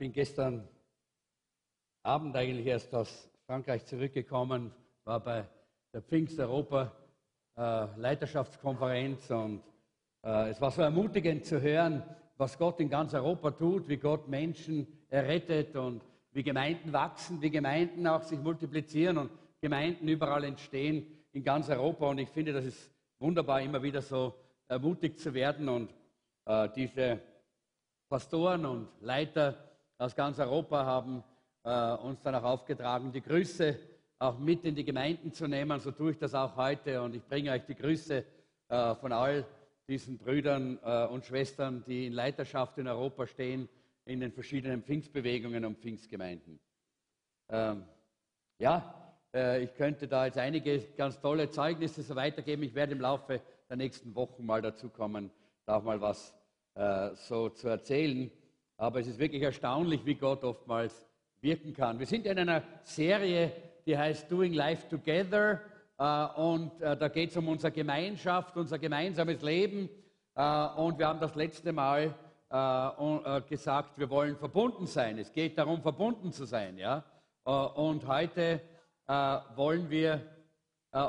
Ich bin gestern Abend eigentlich erst aus Frankreich zurückgekommen, war bei der Pfingst-Europa äh, und äh, es war so ermutigend zu hören, was Gott in ganz Europa tut, wie Gott Menschen errettet und wie Gemeinden wachsen, wie Gemeinden auch sich multiplizieren und Gemeinden überall entstehen in ganz Europa. Und ich finde, das ist wunderbar, immer wieder so ermutigt zu werden und äh, diese Pastoren und Leiter aus ganz Europa haben äh, uns dann auch aufgetragen, die Grüße auch mit in die Gemeinden zu nehmen. So tue ich das auch heute und ich bringe euch die Grüße äh, von all diesen Brüdern äh, und Schwestern, die in Leiterschaft in Europa stehen, in den verschiedenen Pfingstbewegungen und Pfingstgemeinden. Ähm, ja, äh, ich könnte da jetzt einige ganz tolle Zeugnisse so weitergeben. Ich werde im Laufe der nächsten Wochen mal dazu kommen, da auch mal was äh, so zu erzählen. Aber es ist wirklich erstaunlich, wie Gott oftmals wirken kann. Wir sind in einer Serie die heißt Doing Life Together. Äh, und äh, da geht es um unsere Gemeinschaft, unser gemeinsames Leben. Äh, und wir haben das letzte Mal gesagt, wir wollen verbunden sein. Es geht darum, verbunden zu sein. Und heute wollen wir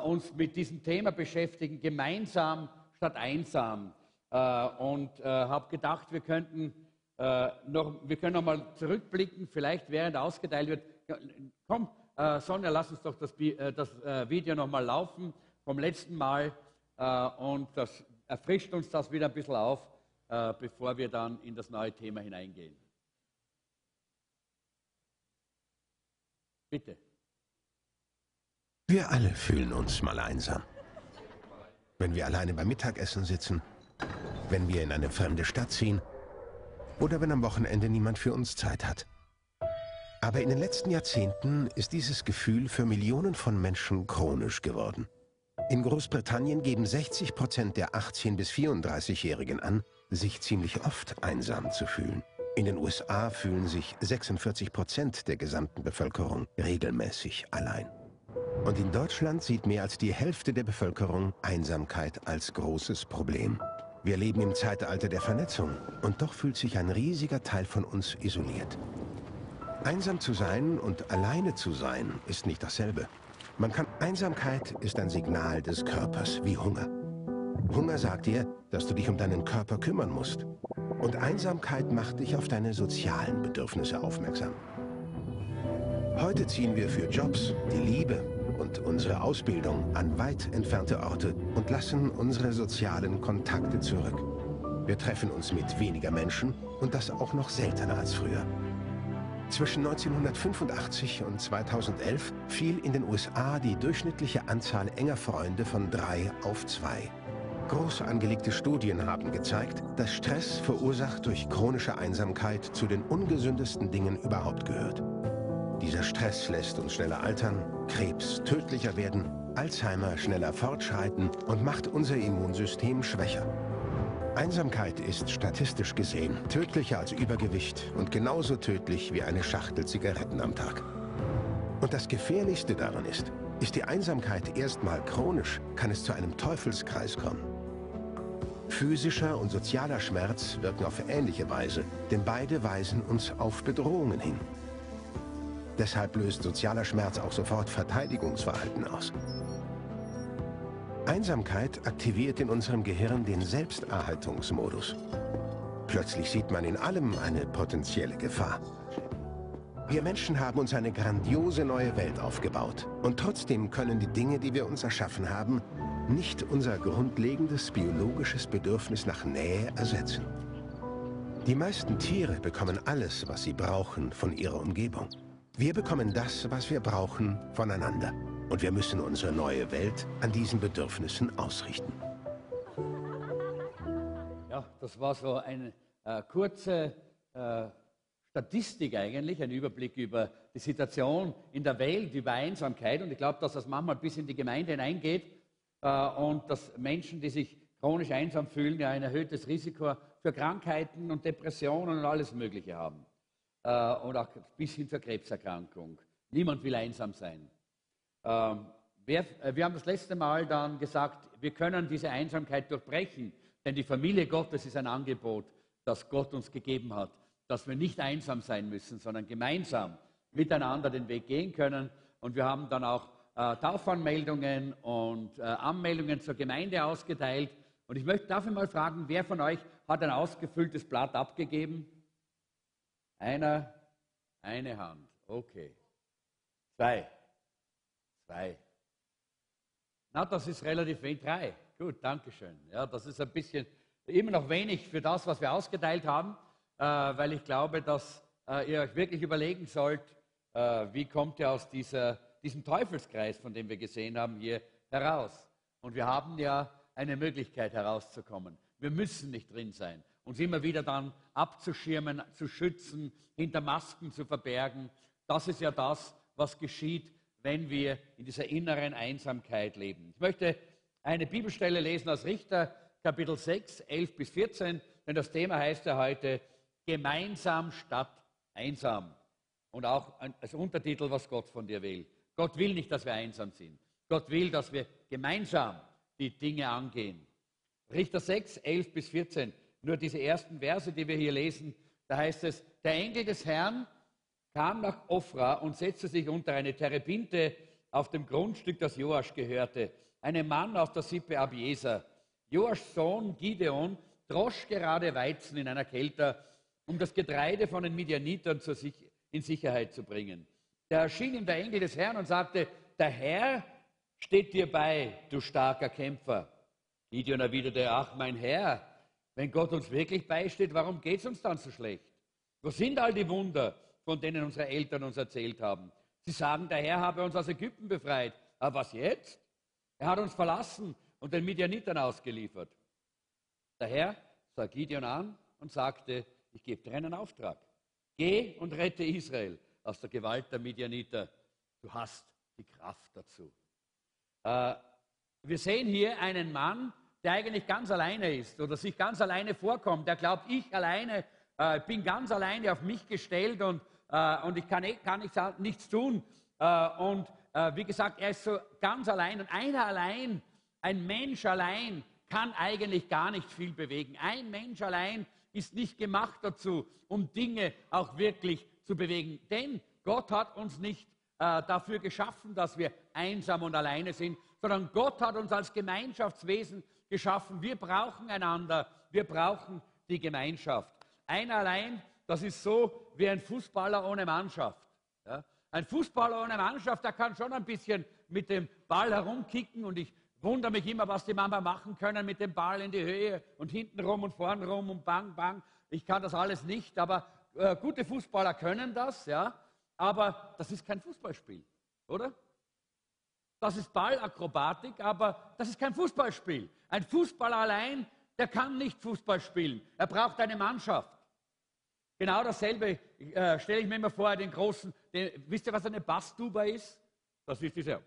uns mit diesem Thema beschäftigen, gemeinsam statt einsam. und habe gedacht, wir könnten noch, wir können noch mal zurückblicken, vielleicht während ausgeteilt wird. Komm, äh, Sonja, lass uns doch das, äh, das äh, Video nochmal laufen vom letzten Mal äh, und das erfrischt uns das wieder ein bisschen auf, äh, bevor wir dann in das neue Thema hineingehen. Bitte. Wir alle fühlen uns mal einsam. Wenn wir alleine beim Mittagessen sitzen, wenn wir in eine fremde Stadt ziehen oder wenn am Wochenende niemand für uns Zeit hat. Aber in den letzten Jahrzehnten ist dieses Gefühl für Millionen von Menschen chronisch geworden. In Großbritannien geben 60 Prozent der 18- bis 34-Jährigen an, sich ziemlich oft einsam zu fühlen. In den USA fühlen sich 46 Prozent der gesamten Bevölkerung regelmäßig allein. Und in Deutschland sieht mehr als die Hälfte der Bevölkerung Einsamkeit als großes Problem. Wir leben im Zeitalter der Vernetzung und doch fühlt sich ein riesiger Teil von uns isoliert. Einsam zu sein und alleine zu sein ist nicht dasselbe. Man kann Einsamkeit ist ein Signal des Körpers, wie Hunger. Hunger sagt dir, dass du dich um deinen Körper kümmern musst. Und Einsamkeit macht dich auf deine sozialen Bedürfnisse aufmerksam. Heute ziehen wir für Jobs, die Liebe und unsere Ausbildung an weit entfernte Orte und lassen unsere sozialen Kontakte zurück. Wir treffen uns mit weniger Menschen und das auch noch seltener als früher. Zwischen 1985 und 2011 fiel in den USA die durchschnittliche Anzahl enger Freunde von drei auf zwei. Groß angelegte Studien haben gezeigt, dass Stress verursacht durch chronische Einsamkeit zu den ungesündesten Dingen überhaupt gehört. Dieser Stress lässt uns schneller altern, Krebs tödlicher werden, Alzheimer schneller fortschreiten und macht unser Immunsystem schwächer. Einsamkeit ist statistisch gesehen tödlicher als Übergewicht und genauso tödlich wie eine Schachtel Zigaretten am Tag. Und das Gefährlichste daran ist, ist die Einsamkeit erstmal chronisch, kann es zu einem Teufelskreis kommen. Physischer und sozialer Schmerz wirken auf ähnliche Weise, denn beide weisen uns auf Bedrohungen hin. Deshalb löst sozialer Schmerz auch sofort Verteidigungsverhalten aus. Einsamkeit aktiviert in unserem Gehirn den Selbsterhaltungsmodus. Plötzlich sieht man in allem eine potenzielle Gefahr. Wir Menschen haben uns eine grandiose neue Welt aufgebaut. Und trotzdem können die Dinge, die wir uns erschaffen haben, nicht unser grundlegendes biologisches Bedürfnis nach Nähe ersetzen. Die meisten Tiere bekommen alles, was sie brauchen, von ihrer Umgebung. Wir bekommen das, was wir brauchen, voneinander. Und wir müssen unsere neue Welt an diesen Bedürfnissen ausrichten. Ja, das war so eine äh, kurze äh, Statistik eigentlich, ein Überblick über die Situation in der Welt, über Einsamkeit. Und ich glaube, dass das manchmal bis in die Gemeinde hineingeht äh, und dass Menschen, die sich chronisch einsam fühlen, ja ein erhöhtes Risiko für Krankheiten und Depressionen und alles Mögliche haben. Äh, und auch bis hin zur Krebserkrankung. Niemand will einsam sein. Ähm, wir, äh, wir haben das letzte Mal dann gesagt, wir können diese Einsamkeit durchbrechen, denn die Familie Gottes ist ein Angebot, das Gott uns gegeben hat, dass wir nicht einsam sein müssen, sondern gemeinsam miteinander den Weg gehen können. Und wir haben dann auch äh, Taufanmeldungen und äh, Anmeldungen zur Gemeinde ausgeteilt. Und ich möchte dafür mal fragen, wer von euch hat ein ausgefülltes Blatt abgegeben? Einer, eine Hand. Okay. Zwei. Zwei. Na, das ist relativ wenig. Drei. Gut, danke schön. Ja, das ist ein bisschen immer noch wenig für das, was wir ausgeteilt haben, äh, weil ich glaube, dass äh, ihr euch wirklich überlegen sollt, äh, wie kommt ihr aus dieser, diesem Teufelskreis, von dem wir gesehen haben, hier heraus. Und wir haben ja eine Möglichkeit herauszukommen. Wir müssen nicht drin sein, uns immer wieder dann abzuschirmen, zu schützen, hinter Masken zu verbergen. Das ist ja das, was geschieht, wenn wir in dieser inneren Einsamkeit leben. Ich möchte eine Bibelstelle lesen aus Richter, Kapitel 6, 11 bis 14, denn das Thema heißt ja heute gemeinsam statt einsam. Und auch als Untertitel, was Gott von dir will. Gott will nicht, dass wir einsam sind. Gott will, dass wir gemeinsam die Dinge angehen. Richter 6, 11 bis 14, nur diese ersten Verse, die wir hier lesen, da heißt es, der Engel des Herrn kam nach Ofra und setzte sich unter eine Terebinte auf dem Grundstück, das Joasch gehörte, einem Mann aus der Sippe Abieser. Joaschs Sohn Gideon drosch gerade Weizen in einer Kelter, um das Getreide von den Midianitern in Sicherheit zu bringen. Da erschien ihm der Engel des Herrn und sagte, der Herr steht dir bei, du starker Kämpfer. Gideon erwiderte, ach mein Herr, wenn Gott uns wirklich beisteht, warum geht es uns dann so schlecht? Wo sind all die Wunder, von denen unsere Eltern uns erzählt haben? Sie sagen, der Herr habe uns aus Ägypten befreit. Aber was jetzt? Er hat uns verlassen und den Midianitern ausgeliefert. Der Herr sah Gideon an und sagte, ich gebe dir einen Auftrag. Geh und rette Israel aus der Gewalt der Midianiter. Du hast die Kraft dazu. Äh, wir sehen hier einen Mann, der eigentlich ganz alleine ist oder sich ganz alleine vorkommt. Der glaubt, ich alleine äh, bin ganz alleine auf mich gestellt und, äh, und ich kann, eh, kann nichts, nichts tun. Äh, und äh, wie gesagt, er ist so ganz allein. Und einer allein, ein Mensch allein, kann eigentlich gar nicht viel bewegen. Ein Mensch allein ist nicht gemacht dazu, um Dinge auch wirklich zu bewegen. Denn Gott hat uns nicht äh, dafür geschaffen, dass wir einsam und alleine sind, sondern Gott hat uns als Gemeinschaftswesen geschaffen. Wir brauchen einander, wir brauchen die Gemeinschaft. Einer allein, das ist so wie ein Fußballer ohne Mannschaft. Ja? Ein Fußballer ohne Mannschaft, der kann schon ein bisschen mit dem Ball herumkicken und ich wundere mich immer, was die Mama machen können mit dem Ball in die Höhe und hinten rum und vorn rum und bang, bang. Ich kann das alles nicht, aber äh, gute Fußballer können das, ja. Aber das ist kein Fußballspiel, oder? Das ist Ballakrobatik, aber das ist kein Fußballspiel. Ein Fußballer allein, der kann nicht Fußball spielen. Er braucht eine Mannschaft. Genau dasselbe äh, stelle ich mir immer vor, den großen, den, wisst ihr, was eine Basstuba ist? Das ist dieser,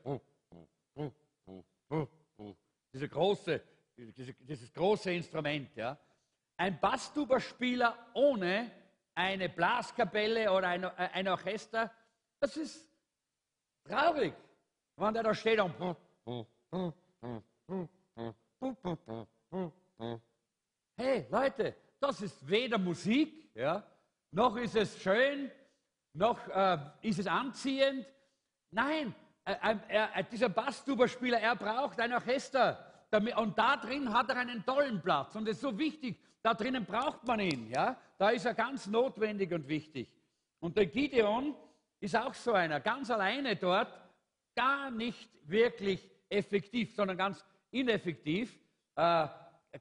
diese große, diese, dieses große Instrument. Ja? Ein Basstuba-Spieler ohne eine Blaskapelle oder ein, äh, ein Orchester, das ist traurig, wenn der da steht und Hey Leute, das ist weder Musik, ja, noch ist es schön, noch äh, ist es anziehend. Nein, äh, äh, dieser Basstuberspieler, er braucht ein Orchester. Damit, und da drin hat er einen tollen Platz. Und es ist so wichtig, da drinnen braucht man ihn. Ja? Da ist er ganz notwendig und wichtig. Und der Gideon ist auch so einer, ganz alleine dort, gar nicht wirklich effektiv, sondern ganz ineffektiv, äh,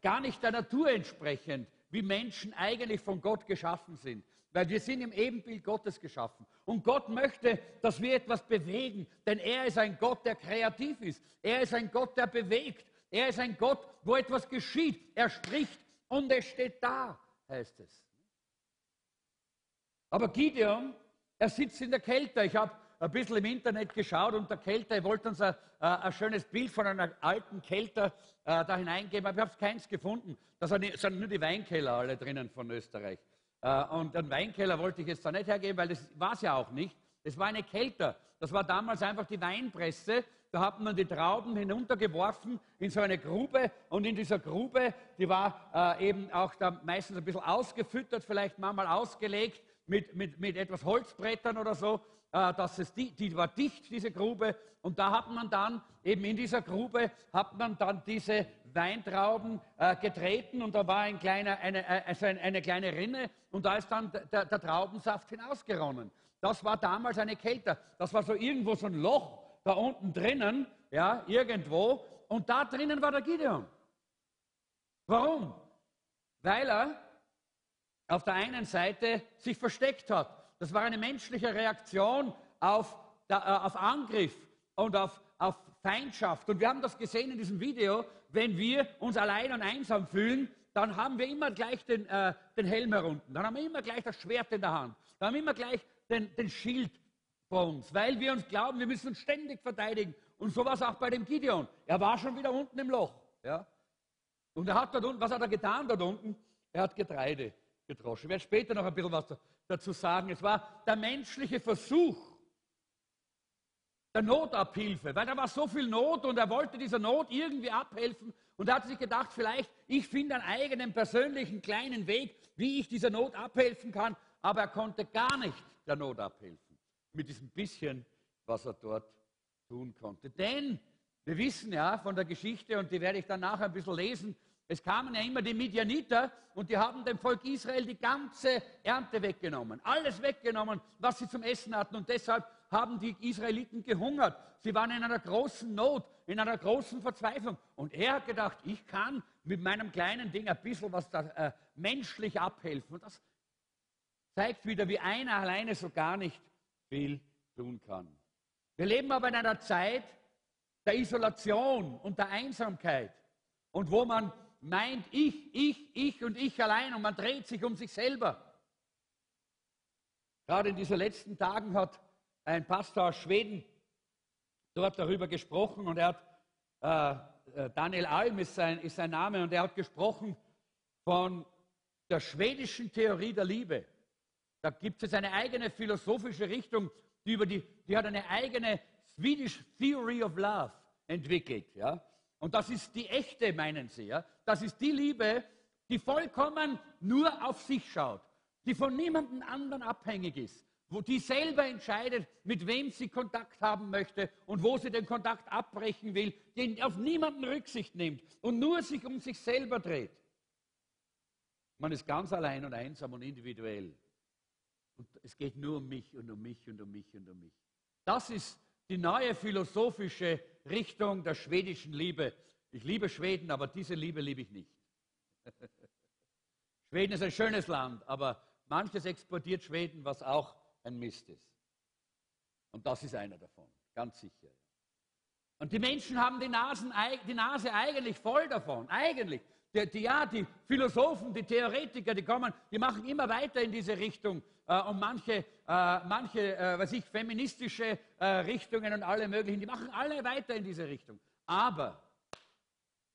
gar nicht der Natur entsprechend, wie Menschen eigentlich von Gott geschaffen sind. Weil wir sind im Ebenbild Gottes geschaffen. Und Gott möchte, dass wir etwas bewegen. Denn er ist ein Gott, der kreativ ist. Er ist ein Gott, der bewegt. Er ist ein Gott, wo etwas geschieht. Er spricht und es steht da, heißt es. Aber Gideon, er sitzt in der Kälte. Ich habe ein bisschen im Internet geschaut und der Kälte, ich wollte uns ein, ein, schönes Bild von einer alten Kälte äh, da hineingeben, aber ich habe keins gefunden. Da sind nur die Weinkeller alle drinnen von Österreich. Äh, und einen Weinkeller wollte ich jetzt da nicht hergeben, weil das war es ja auch nicht. Das war eine Kelter. Das war damals einfach die Weinpresse da hat man die Trauben hinuntergeworfen in so eine Grube und in dieser Grube, die war äh, eben auch da meistens ein bisschen ausgefüttert, vielleicht manchmal ausgelegt mit, mit, mit etwas Holzbrettern oder so, dass es die, die war dicht, diese Grube und da hat man dann eben in dieser Grube hat man dann diese Weintrauben äh, getreten und da war ein kleiner, eine, äh, also eine kleine Rinne und da ist dann der, der Traubensaft hinausgeronnen. Das war damals eine Kälte. Das war so irgendwo so ein Loch da unten drinnen, ja, irgendwo. Und da drinnen war der Gideon. Warum? Weil er auf der einen Seite sich versteckt hat. Das war eine menschliche Reaktion auf, äh, auf Angriff und auf, auf Feindschaft. Und wir haben das gesehen in diesem Video, wenn wir uns allein und einsam fühlen, dann haben wir immer gleich den, äh, den Helm herunter, dann haben wir immer gleich das Schwert in der Hand, dann haben wir immer gleich den, den Schild vor uns, weil wir uns glauben, wir müssen uns ständig verteidigen. Und so war es auch bei dem Gideon. Er war schon wieder unten im Loch. Ja? Und er hat dort unten, was hat er getan dort unten? Er hat Getreide gedroschen. Ich werde später noch ein bisschen was dazu sagen. Es war der menschliche Versuch, der Notabhilfe, weil da war so viel Not und er wollte dieser Not irgendwie abhelfen und er hat sich gedacht, vielleicht ich finde einen eigenen persönlichen kleinen Weg, wie ich dieser Not abhelfen kann, aber er konnte gar nicht der Not abhelfen mit diesem bisschen, was er dort tun konnte. Denn wir wissen ja von der Geschichte und die werde ich dann nachher ein bisschen lesen, es kamen ja immer die Midianiter und die haben dem Volk Israel die ganze Ernte weggenommen, alles weggenommen, was sie zum Essen hatten und deshalb haben die Israeliten gehungert. Sie waren in einer großen Not, in einer großen Verzweiflung. Und er hat gedacht, ich kann mit meinem kleinen Ding ein bisschen was da, äh, menschlich abhelfen. Und das zeigt wieder, wie einer alleine so gar nicht viel tun kann. Wir leben aber in einer Zeit der Isolation und der Einsamkeit und wo man meint, ich, ich, ich und ich allein und man dreht sich um sich selber. Gerade in diesen letzten Tagen hat ein Pastor aus Schweden dort darüber gesprochen und er hat, äh, äh, Daniel Alm ist sein, ist sein Name, und er hat gesprochen von der schwedischen Theorie der Liebe. Da gibt es eine eigene philosophische Richtung, die, über die, die hat eine eigene Swedish Theory of Love entwickelt. Ja? Und das ist die echte, meinen sie. Ja? Das ist die Liebe, die vollkommen nur auf sich schaut, die von niemandem anderen abhängig ist, wo die selber entscheidet, mit wem sie Kontakt haben möchte und wo sie den Kontakt abbrechen will, die auf niemanden Rücksicht nimmt und nur sich um sich selber dreht. Man ist ganz allein und einsam und individuell. Und es geht nur um mich und um mich und um mich und um mich. Das ist die neue philosophische Richtung der schwedischen Liebe. Ich liebe Schweden, aber diese Liebe liebe ich nicht. Schweden ist ein schönes Land, aber manches exportiert Schweden, was auch ein Mist ist. Und das ist einer davon, ganz sicher. Und die Menschen haben die, Nasen, die Nase eigentlich voll davon, eigentlich. Die, die, ja, die Philosophen, die Theoretiker, die kommen, die machen immer weiter in diese Richtung. Äh, und manche, äh, manche äh, was ich, feministische äh, Richtungen und alle möglichen, die machen alle weiter in diese Richtung. Aber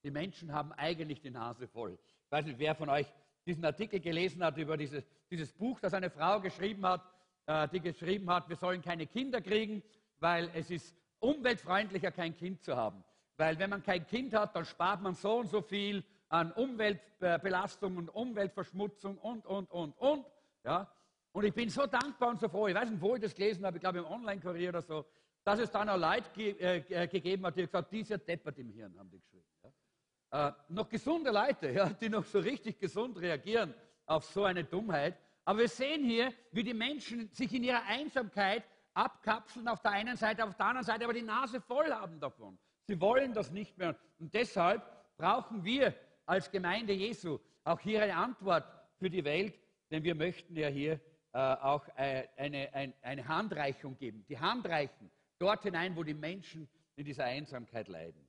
die Menschen haben eigentlich die Nase voll. Ich weiß nicht, wer von euch diesen Artikel gelesen hat über dieses, dieses Buch, das eine Frau geschrieben hat, äh, die geschrieben hat, wir sollen keine Kinder kriegen, weil es ist umweltfreundlicher, kein Kind zu haben. Weil wenn man kein Kind hat, dann spart man so und so viel an Umweltbelastung und Umweltverschmutzung und, und, und, und. Ja? Und ich bin so dankbar und so froh, ich weiß nicht, wo ich das gelesen habe, ich glaube im Online-Kurier oder so, dass es dann auch Leute ge äh, äh gegeben hat, die gesagt dieser deppert im Hirn, haben die geschrieben. Ja? Äh, noch gesunde Leute, ja, die noch so richtig gesund reagieren auf so eine Dummheit. Aber wir sehen hier, wie die Menschen sich in ihrer Einsamkeit abkapseln auf der einen Seite, auf der anderen Seite aber die Nase voll haben davon. Sie wollen das nicht mehr. Und deshalb brauchen wir als Gemeinde Jesu auch hier eine Antwort für die Welt, denn wir möchten ja hier äh, auch äh, eine, eine, eine Handreichung geben. Die Hand reichen dort hinein, wo die Menschen in dieser Einsamkeit leiden.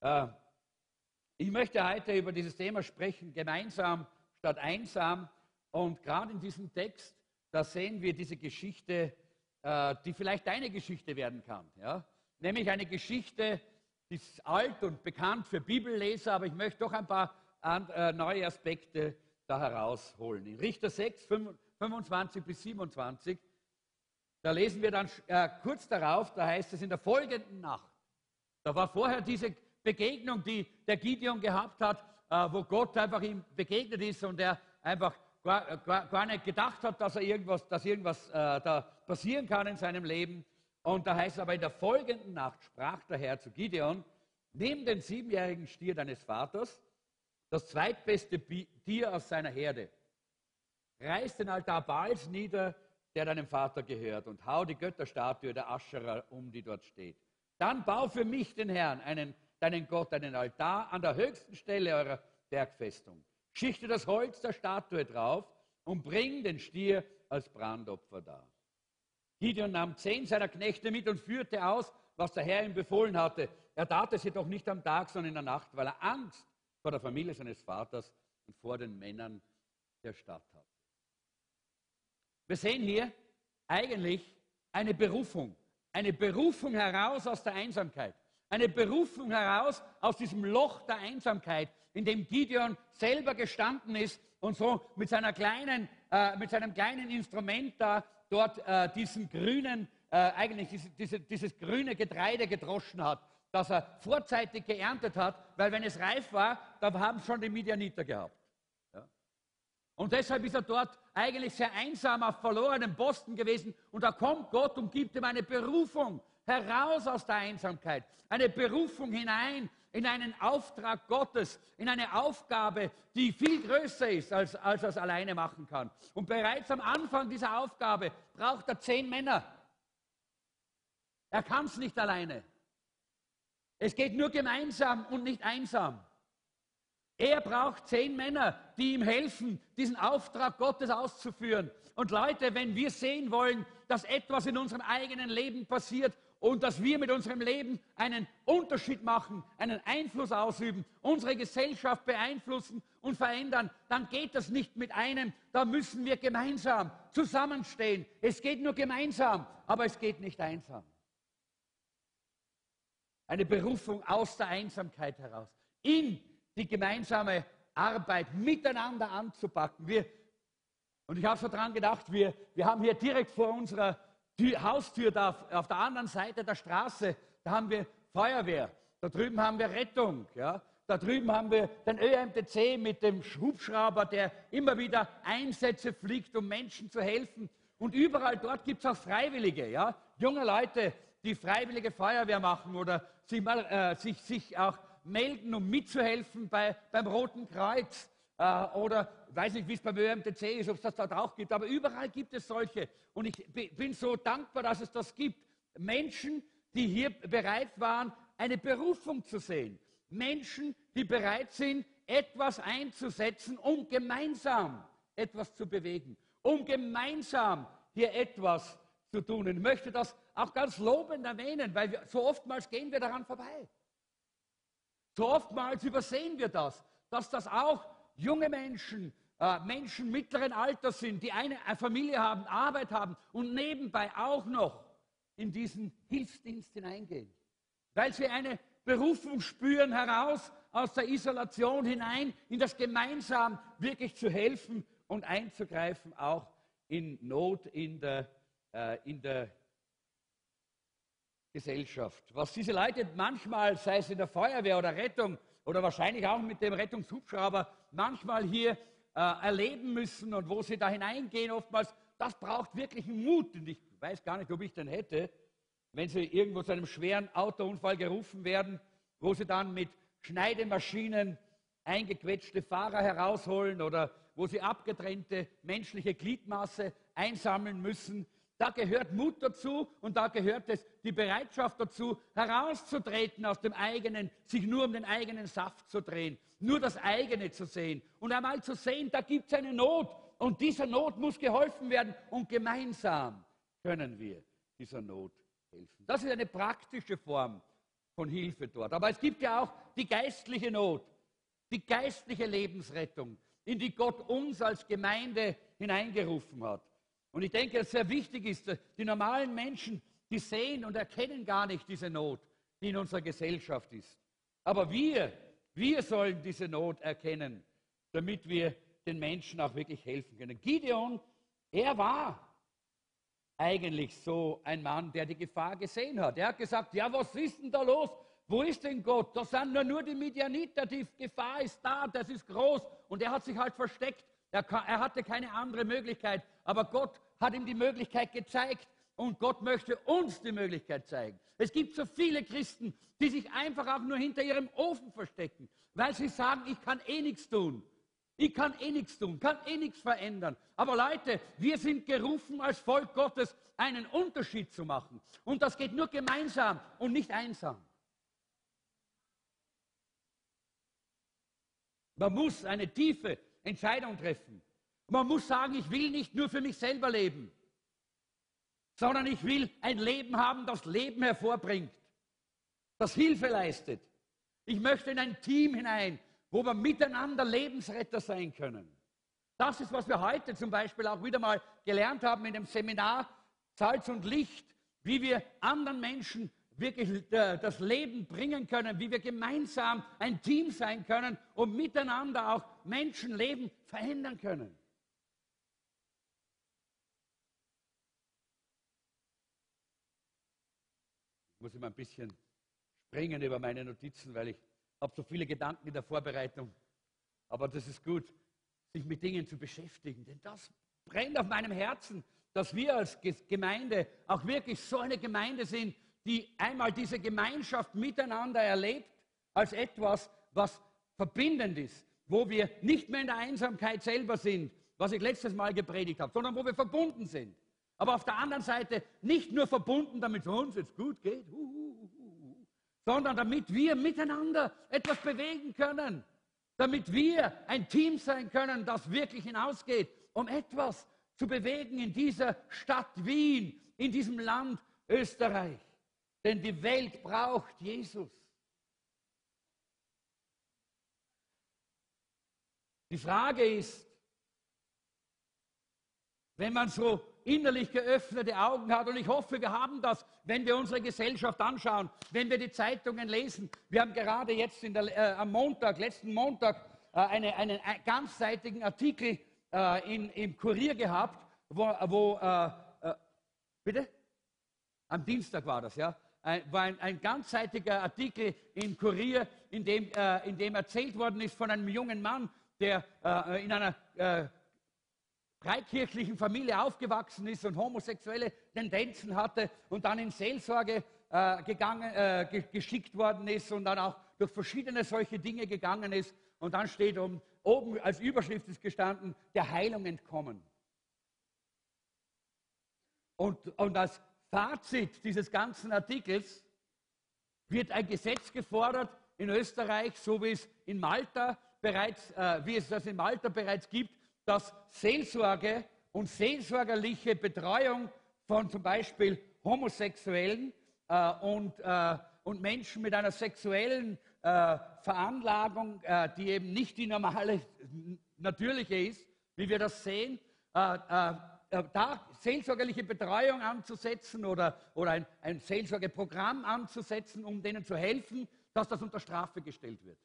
Äh, ich möchte heute über dieses Thema sprechen, gemeinsam statt einsam. Und gerade in diesem Text, da sehen wir diese Geschichte, äh, die vielleicht deine Geschichte werden kann. Ja? Nämlich eine Geschichte, ist alt und bekannt für Bibelleser, aber ich möchte doch ein paar äh, neue Aspekte da herausholen. In Richter 6, 25 bis 27, da lesen wir dann äh, kurz darauf, da heißt es in der folgenden Nacht, Da war vorher diese Begegnung, die der Gideon gehabt hat, äh, wo Gott einfach ihm begegnet ist und er einfach gar, gar, gar nicht gedacht hat, dass, er irgendwas, dass irgendwas da passieren kann in seinem Leben. Und da heißt es aber, in der folgenden Nacht sprach der Herr zu Gideon, nimm den siebenjährigen Stier deines Vaters, das zweitbeste Tier aus seiner Herde, reiß den Altar Baals nieder, der deinem Vater gehört, und hau die Götterstatue der Ascherer um, die dort steht. Dann bau für mich den Herrn, einen, deinen Gott, einen Altar an der höchsten Stelle eurer Bergfestung. Schichte das Holz der Statue drauf und bring den Stier als Brandopfer dar. Gideon nahm zehn seiner Knechte mit und führte aus, was der Herr ihm befohlen hatte. Er tat es jedoch nicht am Tag, sondern in der Nacht, weil er Angst vor der Familie seines Vaters und vor den Männern der Stadt hatte. Wir sehen hier eigentlich eine Berufung, eine Berufung heraus aus der Einsamkeit, eine Berufung heraus aus diesem Loch der Einsamkeit, in dem Gideon selber gestanden ist und so mit, seiner kleinen, äh, mit seinem kleinen Instrument da dort äh, diesen grünen, äh, eigentlich diese, diese, dieses grüne Getreide gedroschen hat, das er vorzeitig geerntet hat, weil wenn es reif war, da haben schon die Midianiter gehabt. Ja? Und deshalb ist er dort eigentlich sehr einsam auf verlorenem Posten gewesen und da kommt Gott und gibt ihm eine Berufung heraus aus der Einsamkeit, eine Berufung hinein in einen Auftrag Gottes, in eine Aufgabe, die viel größer ist, als, als er es alleine machen kann. Und bereits am Anfang dieser Aufgabe braucht er zehn Männer. Er kann es nicht alleine. Es geht nur gemeinsam und nicht einsam. Er braucht zehn Männer, die ihm helfen, diesen Auftrag Gottes auszuführen. Und Leute, wenn wir sehen wollen, dass etwas in unserem eigenen Leben passiert und dass wir mit unserem Leben einen Unterschied machen, einen Einfluss ausüben, unsere Gesellschaft beeinflussen und verändern, dann geht das nicht mit einem. Da müssen wir gemeinsam zusammenstehen. Es geht nur gemeinsam, aber es geht nicht einsam. Eine Berufung aus der Einsamkeit heraus, in die gemeinsame Arbeit miteinander anzupacken. Wir, und ich habe so dran gedacht, wir, wir haben hier direkt vor unserer Tür, Haustür da auf der anderen Seite der Straße, da haben wir Feuerwehr, da drüben haben wir Rettung, ja, da drüben haben wir den ÖMTC mit dem Hubschrauber, der immer wieder Einsätze fliegt, um Menschen zu helfen. Und überall dort gibt es auch Freiwillige, ja, junge Leute, die freiwillige Feuerwehr machen oder sich, mal, äh, sich, sich auch melden, um mitzuhelfen bei, beim Roten Kreuz. Äh, oder weiß nicht, wie es beim ÖMTC ist, ob es das dort auch gibt, aber überall gibt es solche. Und ich bin so dankbar, dass es das gibt. Menschen, die hier bereit waren, eine Berufung zu sehen. Menschen, die bereit sind, etwas einzusetzen, um gemeinsam etwas zu bewegen, um gemeinsam hier etwas zu tun. Und ich möchte das auch ganz lobend erwähnen, weil wir, so oftmals gehen wir daran vorbei. So oftmals übersehen wir das, dass das auch junge Menschen, äh, Menschen mittleren Alters sind, die eine Familie haben, Arbeit haben und nebenbei auch noch in diesen Hilfsdienst hineingehen. Weil sie eine Berufung spüren, heraus aus der Isolation hinein, in das Gemeinsam wirklich zu helfen und einzugreifen, auch in Not in der, äh, in der Gesellschaft. Was diese Leute manchmal, sei es in der Feuerwehr oder Rettung oder wahrscheinlich auch mit dem Rettungshubschrauber, manchmal hier äh, erleben müssen und wo sie da hineingehen, oftmals, das braucht wirklich Mut. Und ich weiß gar nicht, ob ich den hätte, wenn sie irgendwo zu einem schweren Autounfall gerufen werden, wo sie dann mit Schneidemaschinen eingequetschte Fahrer herausholen oder wo sie abgetrennte menschliche Gliedmaße einsammeln müssen. Da gehört Mut dazu und da gehört es die Bereitschaft dazu, herauszutreten aus dem eigenen, sich nur um den eigenen Saft zu drehen, nur das eigene zu sehen und einmal zu sehen, da gibt es eine Not und dieser Not muss geholfen werden und gemeinsam können wir dieser Not helfen. Das ist eine praktische Form von Hilfe dort. Aber es gibt ja auch die geistliche Not, die geistliche Lebensrettung, in die Gott uns als Gemeinde hineingerufen hat. Und ich denke, dass sehr wichtig ist, die normalen Menschen, die sehen und erkennen gar nicht diese Not, die in unserer Gesellschaft ist. Aber wir, wir sollen diese Not erkennen, damit wir den Menschen auch wirklich helfen können. Gideon, er war eigentlich so ein Mann, der die Gefahr gesehen hat. Er hat gesagt, ja, was ist denn da los? Wo ist denn Gott? Da sind nur, nur die Midianiter, die Gefahr ist da, das ist groß. Und er hat sich halt versteckt. Er, er hatte keine andere Möglichkeit. Aber Gott hat ihm die Möglichkeit gezeigt. Und Gott möchte uns die Möglichkeit zeigen. Es gibt so viele Christen, die sich einfach auch nur hinter ihrem Ofen verstecken, weil sie sagen, ich kann eh nichts tun. Ich kann eh nichts tun, kann eh nichts verändern. Aber Leute, wir sind gerufen als Volk Gottes, einen Unterschied zu machen. Und das geht nur gemeinsam und nicht einsam. Man muss eine tiefe Entscheidung treffen. Man muss sagen, ich will nicht nur für mich selber leben, sondern ich will ein Leben haben, das Leben hervorbringt, das Hilfe leistet. Ich möchte in ein Team hinein, wo wir miteinander Lebensretter sein können. Das ist, was wir heute zum Beispiel auch wieder mal gelernt haben in dem Seminar Salz und Licht, wie wir anderen Menschen wirklich äh, das Leben bringen können, wie wir gemeinsam ein Team sein können und miteinander auch Menschenleben verändern können. Ich muss immer ein bisschen springen über meine Notizen, weil ich habe so viele Gedanken in der Vorbereitung. Aber das ist gut, sich mit Dingen zu beschäftigen, denn das brennt auf meinem Herzen, dass wir als Gemeinde auch wirklich so eine Gemeinde sind, die einmal diese Gemeinschaft miteinander erlebt als etwas, was verbindend ist, wo wir nicht mehr in der Einsamkeit selber sind, was ich letztes Mal gepredigt habe, sondern wo wir verbunden sind. Aber auf der anderen Seite nicht nur verbunden, damit es uns jetzt gut geht, sondern damit wir miteinander etwas bewegen können, damit wir ein Team sein können, das wirklich hinausgeht, um etwas zu bewegen in dieser Stadt Wien, in diesem Land Österreich. Denn die Welt braucht Jesus. Die Frage ist, wenn man so innerlich geöffnete Augen hat, und ich hoffe, wir haben das, wenn wir unsere Gesellschaft anschauen, wenn wir die Zeitungen lesen. Wir haben gerade jetzt der, äh, am Montag, letzten Montag, äh, eine, einen äh, ganzseitigen Artikel äh, in, im Kurier gehabt, wo, wo äh, äh, bitte? Am Dienstag war das, ja ein, war ein, ein ganzseitiger Artikel im Kurier, in dem, äh, in dem erzählt worden ist von einem jungen Mann, der äh, in einer äh, freikirchlichen Familie aufgewachsen ist und homosexuelle Tendenzen hatte und dann in Seelsorge äh, gegangen, äh, geschickt worden ist und dann auch durch verschiedene solche Dinge gegangen ist. Und dann steht um, oben als Überschrift ist gestanden, der Heilung entkommen. Und, und als Fazit dieses ganzen Artikels wird ein Gesetz gefordert in Österreich, so wie es in Malta bereits, äh, wie es das in Malta bereits gibt, dass Seelsorge und seelsorgerliche Betreuung von zum Beispiel Homosexuellen äh, und, äh, und Menschen mit einer sexuellen äh, Veranlagung, äh, die eben nicht die normale, natürliche ist, wie wir das sehen, äh, da seelsorgerliche Betreuung anzusetzen oder, oder ein, ein Seelsorgeprogramm anzusetzen, um denen zu helfen, dass das unter Strafe gestellt wird.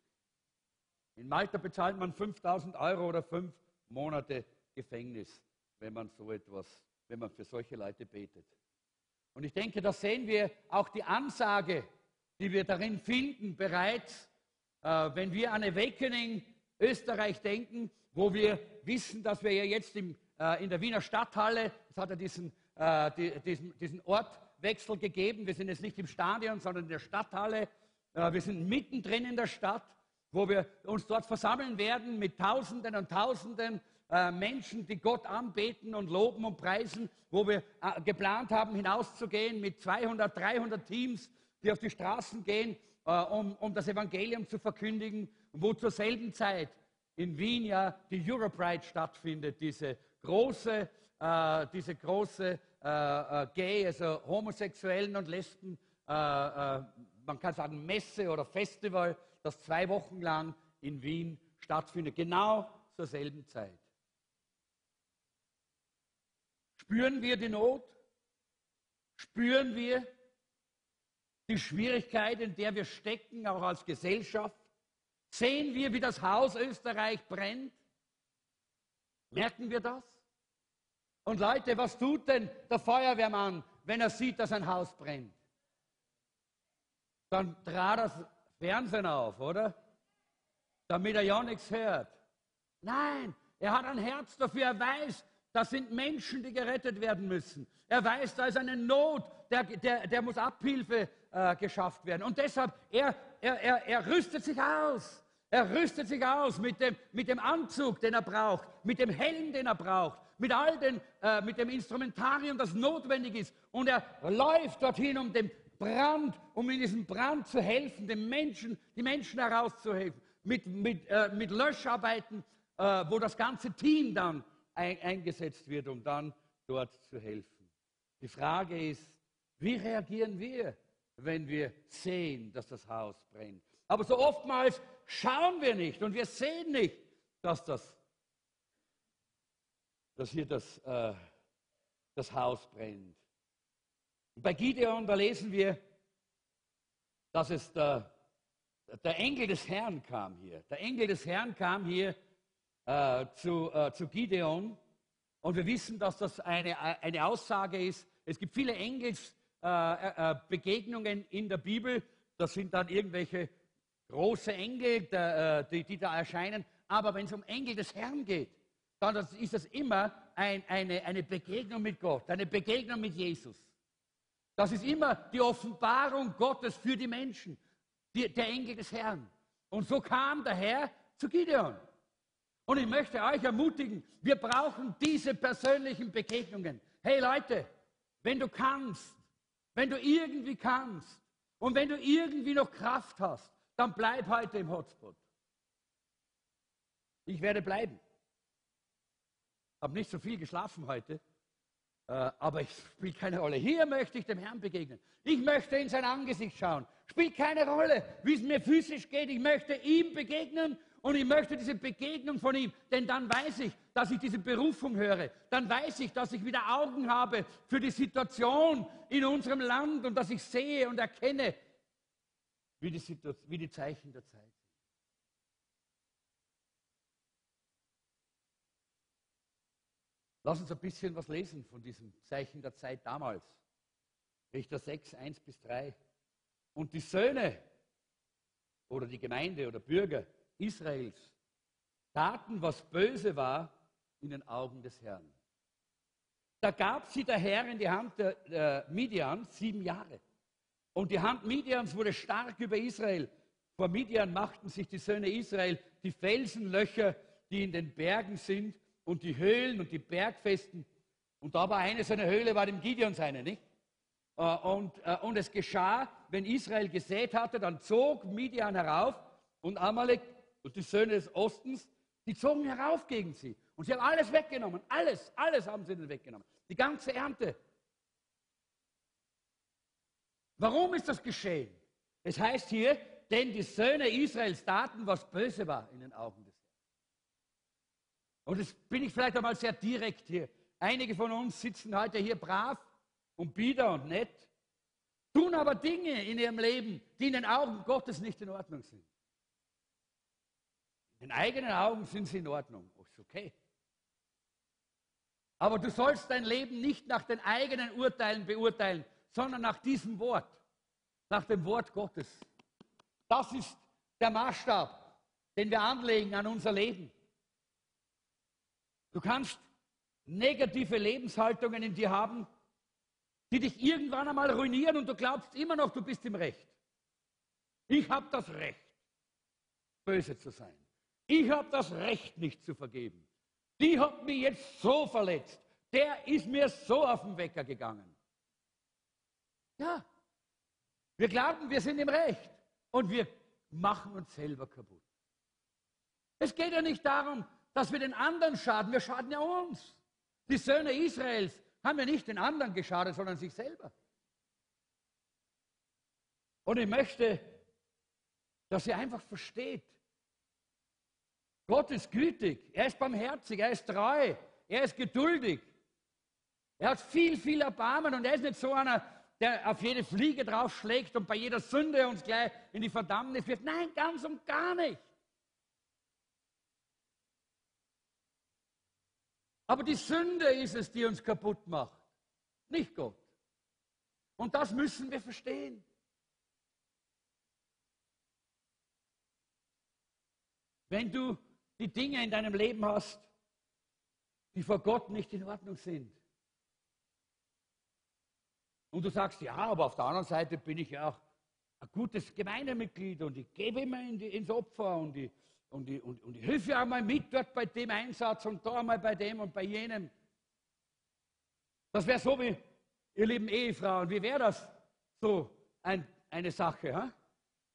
In Malta bezahlt man 5000 Euro oder fünf Monate Gefängnis, wenn man so etwas, wenn man für solche Leute betet. Und ich denke, da sehen wir auch die Ansage, die wir darin finden, bereits, äh, wenn wir an Awakening Österreich denken, wo wir wissen, dass wir ja jetzt im äh, in der Wiener Stadthalle. Es hat ja diesen, äh, die, diesen, diesen Ortwechsel gegeben. Wir sind jetzt nicht im Stadion, sondern in der Stadthalle. Äh, wir sind mittendrin in der Stadt, wo wir uns dort versammeln werden mit Tausenden und Tausenden äh, Menschen, die Gott anbeten und loben und preisen, wo wir äh, geplant haben, hinauszugehen mit 200, 300 Teams, die auf die Straßen gehen, äh, um, um das Evangelium zu verkündigen, wo zur selben Zeit in Wien ja die Europride stattfindet, diese große, äh, diese große äh, äh, Gay, also Homosexuellen und Lesben, äh, äh, man kann sagen Messe oder Festival, das zwei Wochen lang in Wien stattfindet, genau zur selben Zeit. Spüren wir die Not? Spüren wir die Schwierigkeit, in der wir stecken, auch als Gesellschaft? Sehen wir, wie das Haus Österreich brennt? Merken wir das? Und Leute, was tut denn der Feuerwehrmann, wenn er sieht, dass ein Haus brennt? dann trat das Fernsehen auf, oder? Damit er ja nichts hört. Nein, er hat ein Herz dafür. Er weiß, das sind Menschen, die gerettet werden müssen. Er weiß, da ist eine Not, der, der, der muss Abhilfe äh, geschafft werden. Und deshalb, er, er, er, er rüstet sich aus. Er rüstet sich aus mit dem, mit dem Anzug, den er braucht, mit dem Helm, den er braucht, mit all den, äh, mit dem Instrumentarium, das notwendig ist. Und er läuft dorthin, um dem Brand, um in diesem Brand zu helfen, den Menschen, die Menschen herauszuhelfen, mit, mit, äh, mit Löscharbeiten, äh, wo das ganze Team dann ein, eingesetzt wird, um dann dort zu helfen. Die Frage ist, wie reagieren wir, wenn wir sehen, dass das Haus brennt? Aber so oftmals schauen wir nicht und wir sehen nicht, dass, das, dass hier das, äh, das Haus brennt. Bei Gideon, da lesen wir, dass es der, der Engel des Herrn kam hier. Der Engel des Herrn kam hier äh, zu, äh, zu Gideon. Und wir wissen, dass das eine, eine Aussage ist. Es gibt viele Engelsbegegnungen äh, äh, in der Bibel. Das sind dann irgendwelche große Engel, äh, die, die, da erscheinen. Aber wenn es um Engel des Herrn geht, dann ist das immer ein, eine, eine Begegnung mit Gott, eine Begegnung mit Jesus. Das ist immer die Offenbarung Gottes für die Menschen, die, der Engel des Herrn. Und so kam der Herr zu Gideon. Und ich möchte euch ermutigen, wir brauchen diese persönlichen Begegnungen. Hey Leute, wenn du kannst, wenn du irgendwie kannst und wenn du irgendwie noch Kraft hast, dann bleib heute im Hotspot. Ich werde bleiben. Habe nicht so viel geschlafen heute, äh, aber es spielt keine Rolle. Hier möchte ich dem Herrn begegnen. Ich möchte in sein Angesicht schauen. Spielt keine Rolle, wie es mir physisch geht. Ich möchte ihm begegnen und ich möchte diese Begegnung von ihm. Denn dann weiß ich, dass ich diese Berufung höre. Dann weiß ich, dass ich wieder Augen habe für die Situation in unserem Land und dass ich sehe und erkenne, wie die, wie die Zeichen der Zeit. Lass uns ein bisschen was lesen von diesem Zeichen der Zeit damals. Richter 6, 1 bis 3. Und die Söhne oder die Gemeinde oder Bürger Israels taten, was böse war in den Augen des Herrn. Da gab sie der Herr in die Hand der, der Midian sieben Jahre. Und die Hand Midians wurde stark über Israel. Vor Midian machten sich die Söhne Israel die Felsenlöcher, die in den Bergen sind, und die Höhlen und die Bergfesten. Und da war eine so eine Höhle, war dem Gideon seine, nicht? Äh, und, äh, und es geschah, wenn Israel gesät hatte, dann zog Midian herauf und Amalek und die Söhne des Ostens, die zogen herauf gegen sie. Und sie haben alles weggenommen. Alles, alles haben sie ihnen weggenommen. Die ganze Ernte. Warum ist das geschehen? Es heißt hier, denn die Söhne Israels taten, was böse war in den Augen des und jetzt bin ich vielleicht einmal sehr direkt hier. Einige von uns sitzen heute hier brav und bieder und nett, tun aber Dinge in ihrem Leben, die in den Augen Gottes nicht in Ordnung sind. In den eigenen Augen sind sie in Ordnung. Oh, ist okay. Aber du sollst dein Leben nicht nach den eigenen Urteilen beurteilen, sondern nach diesem Wort, nach dem Wort Gottes. Das ist der Maßstab, den wir anlegen an unser Leben. Du kannst negative Lebenshaltungen in dir haben, die dich irgendwann einmal ruinieren und du glaubst immer noch, du bist im Recht. Ich habe das Recht, böse zu sein. Ich habe das Recht, nicht zu vergeben. Die hat mich jetzt so verletzt. Der ist mir so auf den Wecker gegangen. Ja, wir glauben, wir sind im Recht und wir machen uns selber kaputt. Es geht ja nicht darum, dass wir den anderen schaden. Wir schaden ja uns. Die Söhne Israels haben ja nicht den anderen geschadet, sondern sich selber. Und ich möchte, dass ihr einfach versteht, Gott ist gütig, er ist barmherzig, er ist treu, er ist geduldig. Er hat viel, viel Erbarmen und er ist nicht so einer, der auf jede Fliege draufschlägt und bei jeder Sünde uns gleich in die Verdammnis wird. Nein, ganz und gar nicht. Aber die Sünde ist es, die uns kaputt macht, nicht Gott. Und das müssen wir verstehen. Wenn du die Dinge in deinem Leben hast, die vor Gott nicht in Ordnung sind, und du sagst, ja, aber auf der anderen Seite bin ich ja auch ein gutes Gemeindemitglied und ich gebe immer in die, ins Opfer und ich, und, ich, und, und ich helfe auch mal mit dort bei dem Einsatz und da mal bei dem und bei jenem. Das wäre so wie, ihr lieben Ehefrauen, wie wäre das so ein, eine Sache? Ha?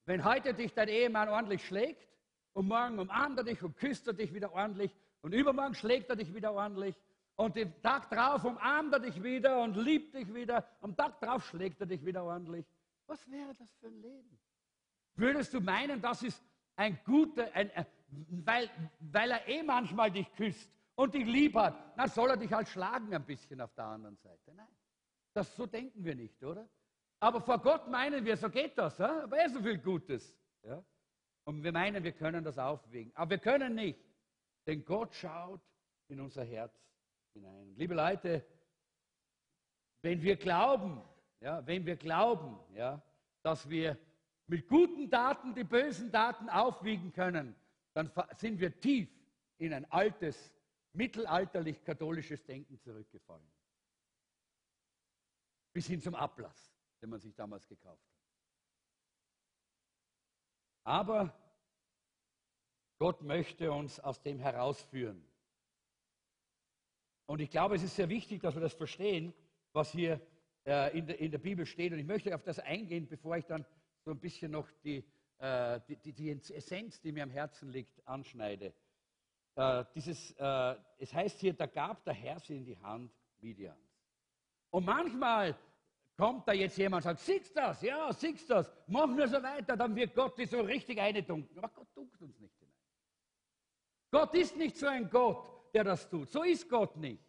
Wenn heute dich dein Ehemann ordentlich schlägt und morgen umarmt er dich und küsst er dich wieder ordentlich und übermorgen schlägt er dich wieder ordentlich und den Tag drauf umarmt er dich wieder und liebt dich wieder. Am Tag drauf schlägt er dich wieder ordentlich. Was wäre das für ein Leben? Würdest du meinen, das ist ein guter, ein, ein, weil, weil er eh manchmal dich küsst und dich lieb hat, dann soll er dich halt schlagen ein bisschen auf der anderen Seite. Nein, das so denken wir nicht, oder? Aber vor Gott meinen wir, so geht das, ja? aber er so viel Gutes. Ja? Und wir meinen, wir können das aufwägen. Aber wir können nicht, denn Gott schaut in unser Herz hinein. Liebe Leute, wenn wir glauben, ja, wenn wir glauben, ja, dass wir mit guten Daten die bösen Daten aufwiegen können, dann sind wir tief in ein altes, mittelalterlich-katholisches Denken zurückgefallen. Bis hin zum Ablass, den man sich damals gekauft hat. Aber Gott möchte uns aus dem herausführen. Und ich glaube, es ist sehr wichtig, dass wir das verstehen, was hier äh, in, der, in, der, Bibel steht. Und ich möchte auf das eingehen, bevor ich dann so ein bisschen noch die, äh, die, die, die, Essenz, die mir am Herzen liegt, anschneide. Äh, dieses, äh, es heißt hier, da gab der Herr sie in die Hand Midians. Und manchmal kommt da jetzt jemand und sagt, siehst das? Ja, siehst das? Machen wir so weiter, dann wird Gott die so richtig eindunken. Aber Gott dunkt uns nicht hinein. Gott ist nicht so ein Gott, der das tut. So ist Gott nicht.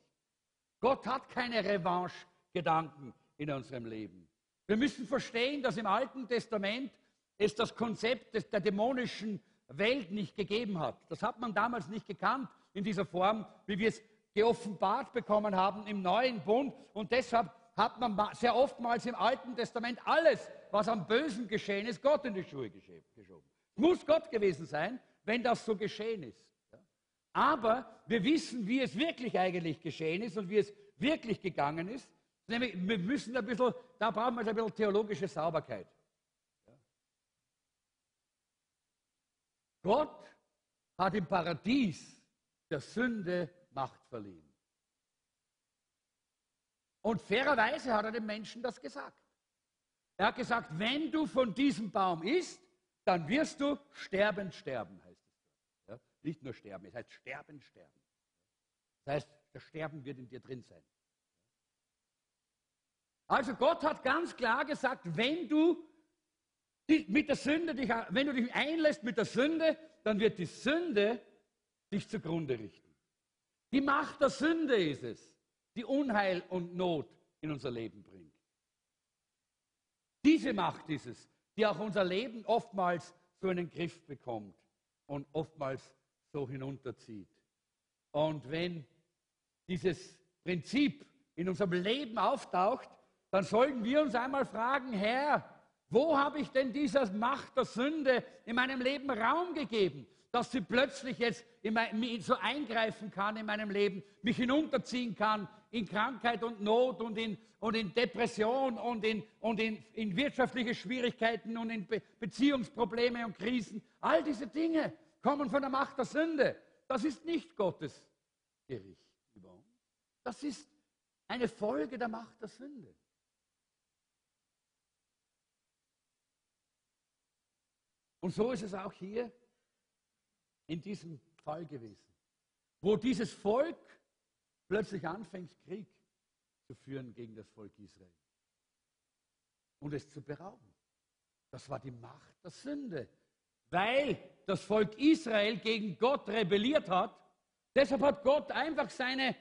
Gott hat keine Revanche-Gedanken in unserem Leben. Wir müssen verstehen, dass im Alten Testament es das Konzept des, der dämonischen Welt nicht gegeben hat. Das hat man damals nicht gekannt in dieser Form, wie wir es geoffenbart bekommen haben im neuen Bund. Und deshalb hat man sehr oftmals im Alten Testament alles, was am Bösen geschehen ist, Gott in die Schuhe geschoben. Muss Gott gewesen sein, wenn das so geschehen ist. Aber wir wissen, wie es wirklich eigentlich geschehen ist und wie es wirklich gegangen ist. Nämlich, wir müssen ein bisschen, da brauchen wir ein bisschen theologische Sauberkeit. Gott hat im Paradies der Sünde Macht verliehen. Und fairerweise hat er den Menschen das gesagt. Er hat gesagt, wenn du von diesem Baum isst, dann wirst du sterben, sterben? Nicht nur sterben, es heißt sterben, sterben. Das heißt, das Sterben wird in dir drin sein. Also Gott hat ganz klar gesagt, wenn du mit der Sünde dich, wenn du dich einlässt mit der Sünde, dann wird die Sünde dich zugrunde richten. Die Macht der Sünde ist es, die Unheil und Not in unser Leben bringt. Diese Macht ist es, die auch unser Leben oftmals so in den Griff bekommt und oftmals so hinunterzieht. Und wenn dieses Prinzip in unserem Leben auftaucht, dann sollten wir uns einmal fragen, Herr, wo habe ich denn dieser Macht der Sünde in meinem Leben Raum gegeben, dass sie plötzlich jetzt so eingreifen kann in meinem Leben, mich hinunterziehen kann in Krankheit und Not und in, und in Depression und, in, und in, in wirtschaftliche Schwierigkeiten und in Be Beziehungsprobleme und Krisen. All diese Dinge kommen von der Macht der Sünde. Das ist nicht Gottes Gericht Das ist eine Folge der Macht der Sünde. Und so ist es auch hier in diesem Fall gewesen, wo dieses Volk plötzlich anfängt, Krieg zu führen gegen das Volk Israel und es zu berauben. Das war die Macht der Sünde, weil das Volk Israel gegen Gott rebelliert hat. Deshalb hat Gott einfach seine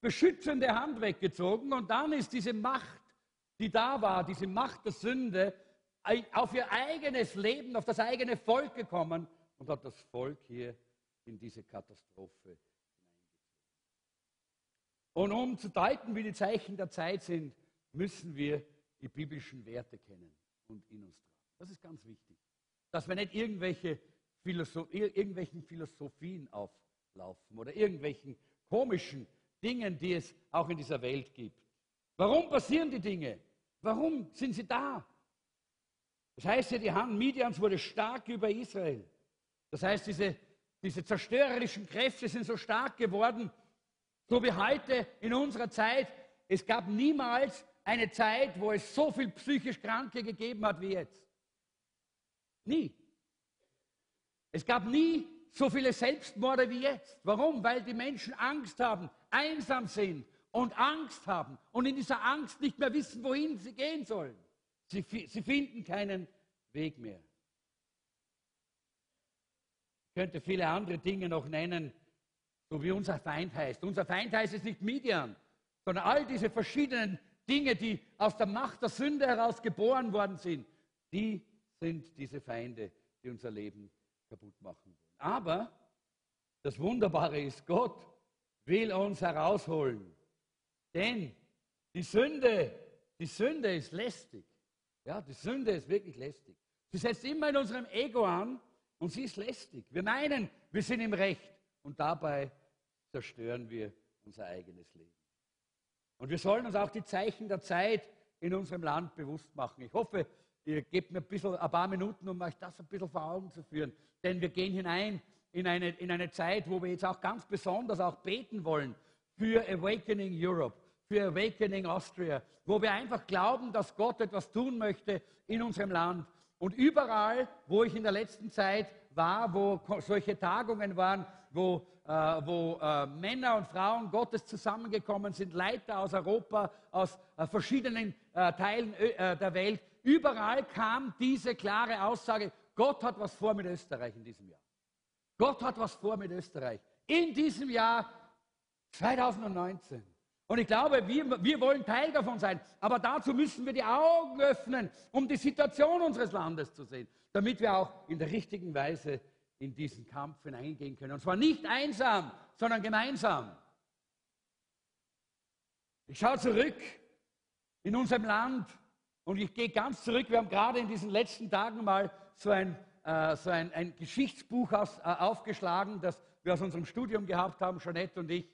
beschützende Hand weggezogen und dann ist diese Macht, die da war, diese Macht der Sünde, auf ihr eigenes Leben, auf das eigene Volk gekommen und hat das Volk hier in diese Katastrophe hineingezogen. Und um zu deuten, wie die Zeichen der Zeit sind, müssen wir die biblischen Werte kennen und in uns tragen. Das ist ganz wichtig. Dass wir nicht irgendwelche Philosoph irgendwelchen Philosophien auflaufen oder irgendwelchen komischen Dingen, die es auch in dieser Welt gibt. Warum passieren die Dinge? Warum sind sie da? Das heißt ja, die Hand Midians wurde stark über Israel. Das heißt, diese, diese zerstörerischen Kräfte sind so stark geworden, so wie heute in unserer Zeit. Es gab niemals eine Zeit, wo es so viel psychisch Kranke gegeben hat wie jetzt. Nie. Es gab nie so viele Selbstmorde wie jetzt. Warum? Weil die Menschen Angst haben, einsam sind und Angst haben und in dieser Angst nicht mehr wissen, wohin sie gehen sollen. Sie, sie finden keinen Weg mehr. Ich könnte viele andere Dinge noch nennen, so wie unser Feind heißt. Unser Feind heißt es nicht Midian, sondern all diese verschiedenen Dinge, die aus der Macht der Sünde heraus geboren worden sind, die sind diese Feinde, die unser Leben kaputt machen wollen. Aber das Wunderbare ist, Gott will uns herausholen. Denn die Sünde, die Sünde ist lästig. Ja, die Sünde ist wirklich lästig. Sie setzt immer in unserem Ego an und sie ist lästig. Wir meinen, wir sind im Recht und dabei zerstören wir unser eigenes Leben. Und wir sollen uns auch die Zeichen der Zeit in unserem Land bewusst machen. Ich hoffe, ihr gebt mir ein, bisschen, ein paar Minuten, um euch das ein bisschen vor Augen zu führen. Denn wir gehen hinein in eine, in eine Zeit, wo wir jetzt auch ganz besonders auch beten wollen für Awakening Europe, für Awakening Austria, wo wir einfach glauben, dass Gott etwas tun möchte in unserem Land. Und überall, wo ich in der letzten Zeit war, wo solche Tagungen waren, wo, äh, wo äh, Männer und Frauen Gottes zusammengekommen sind, Leiter aus Europa, aus äh, verschiedenen äh, Teilen äh, der Welt, überall kam diese klare Aussage, Gott hat was vor mit Österreich in diesem Jahr. Gott hat was vor mit Österreich. In diesem Jahr 2019. Und ich glaube, wir, wir wollen Teil davon sein. Aber dazu müssen wir die Augen öffnen, um die Situation unseres Landes zu sehen, damit wir auch in der richtigen Weise in diesen Kampf hineingehen können. Und zwar nicht einsam, sondern gemeinsam. Ich schaue zurück in unserem Land und ich gehe ganz zurück. Wir haben gerade in diesen letzten Tagen mal so ein, äh, so ein, ein Geschichtsbuch aus, äh, aufgeschlagen, das wir aus unserem Studium gehabt haben, Jeanette und ich,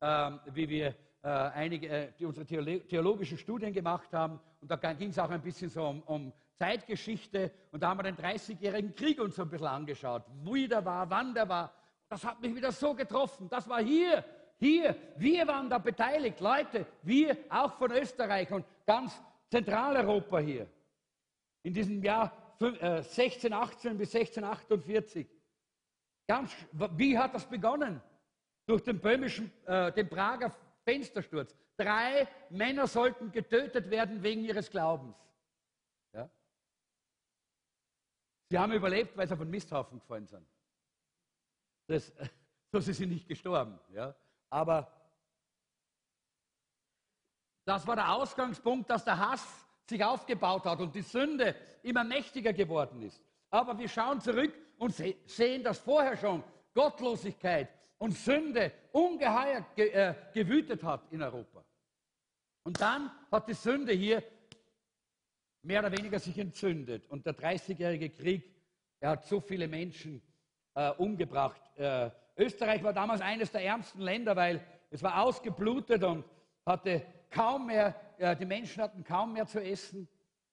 äh, wie wir äh, einige, äh, die unsere theologischen Studien gemacht haben. Und da ging es auch ein bisschen so um, um Zeitgeschichte. Und da haben wir den 30-jährigen Krieg uns so ein bisschen angeschaut, wie der war, wann der war. Das hat mich wieder so getroffen. Das war hier, hier. Wir waren da beteiligt, Leute, wir auch von Österreich und ganz Zentraleuropa hier. In diesem Jahr 1618 äh, bis 1648. Ganz, wie hat das begonnen? Durch den böhmischen, äh, den Prager Fenstersturz. Drei Männer sollten getötet werden wegen ihres Glaubens. Ja? Sie haben überlebt, weil sie auf einen Misthaufen gefallen sind. Das, so sind sie nicht gestorben. Ja? Aber das war der Ausgangspunkt, dass der Hass sich aufgebaut hat und die Sünde immer mächtiger geworden ist. Aber wir schauen zurück und sehen, dass vorher schon Gottlosigkeit und Sünde ungeheuer ge äh, gewütet hat in Europa. Und dann hat die Sünde hier mehr oder weniger sich entzündet. Und der 30-jährige Krieg, er hat so viele Menschen äh, umgebracht. Äh, Österreich war damals eines der ärmsten Länder, weil es war ausgeblutet und hatte kaum mehr, äh, die Menschen hatten kaum mehr zu essen.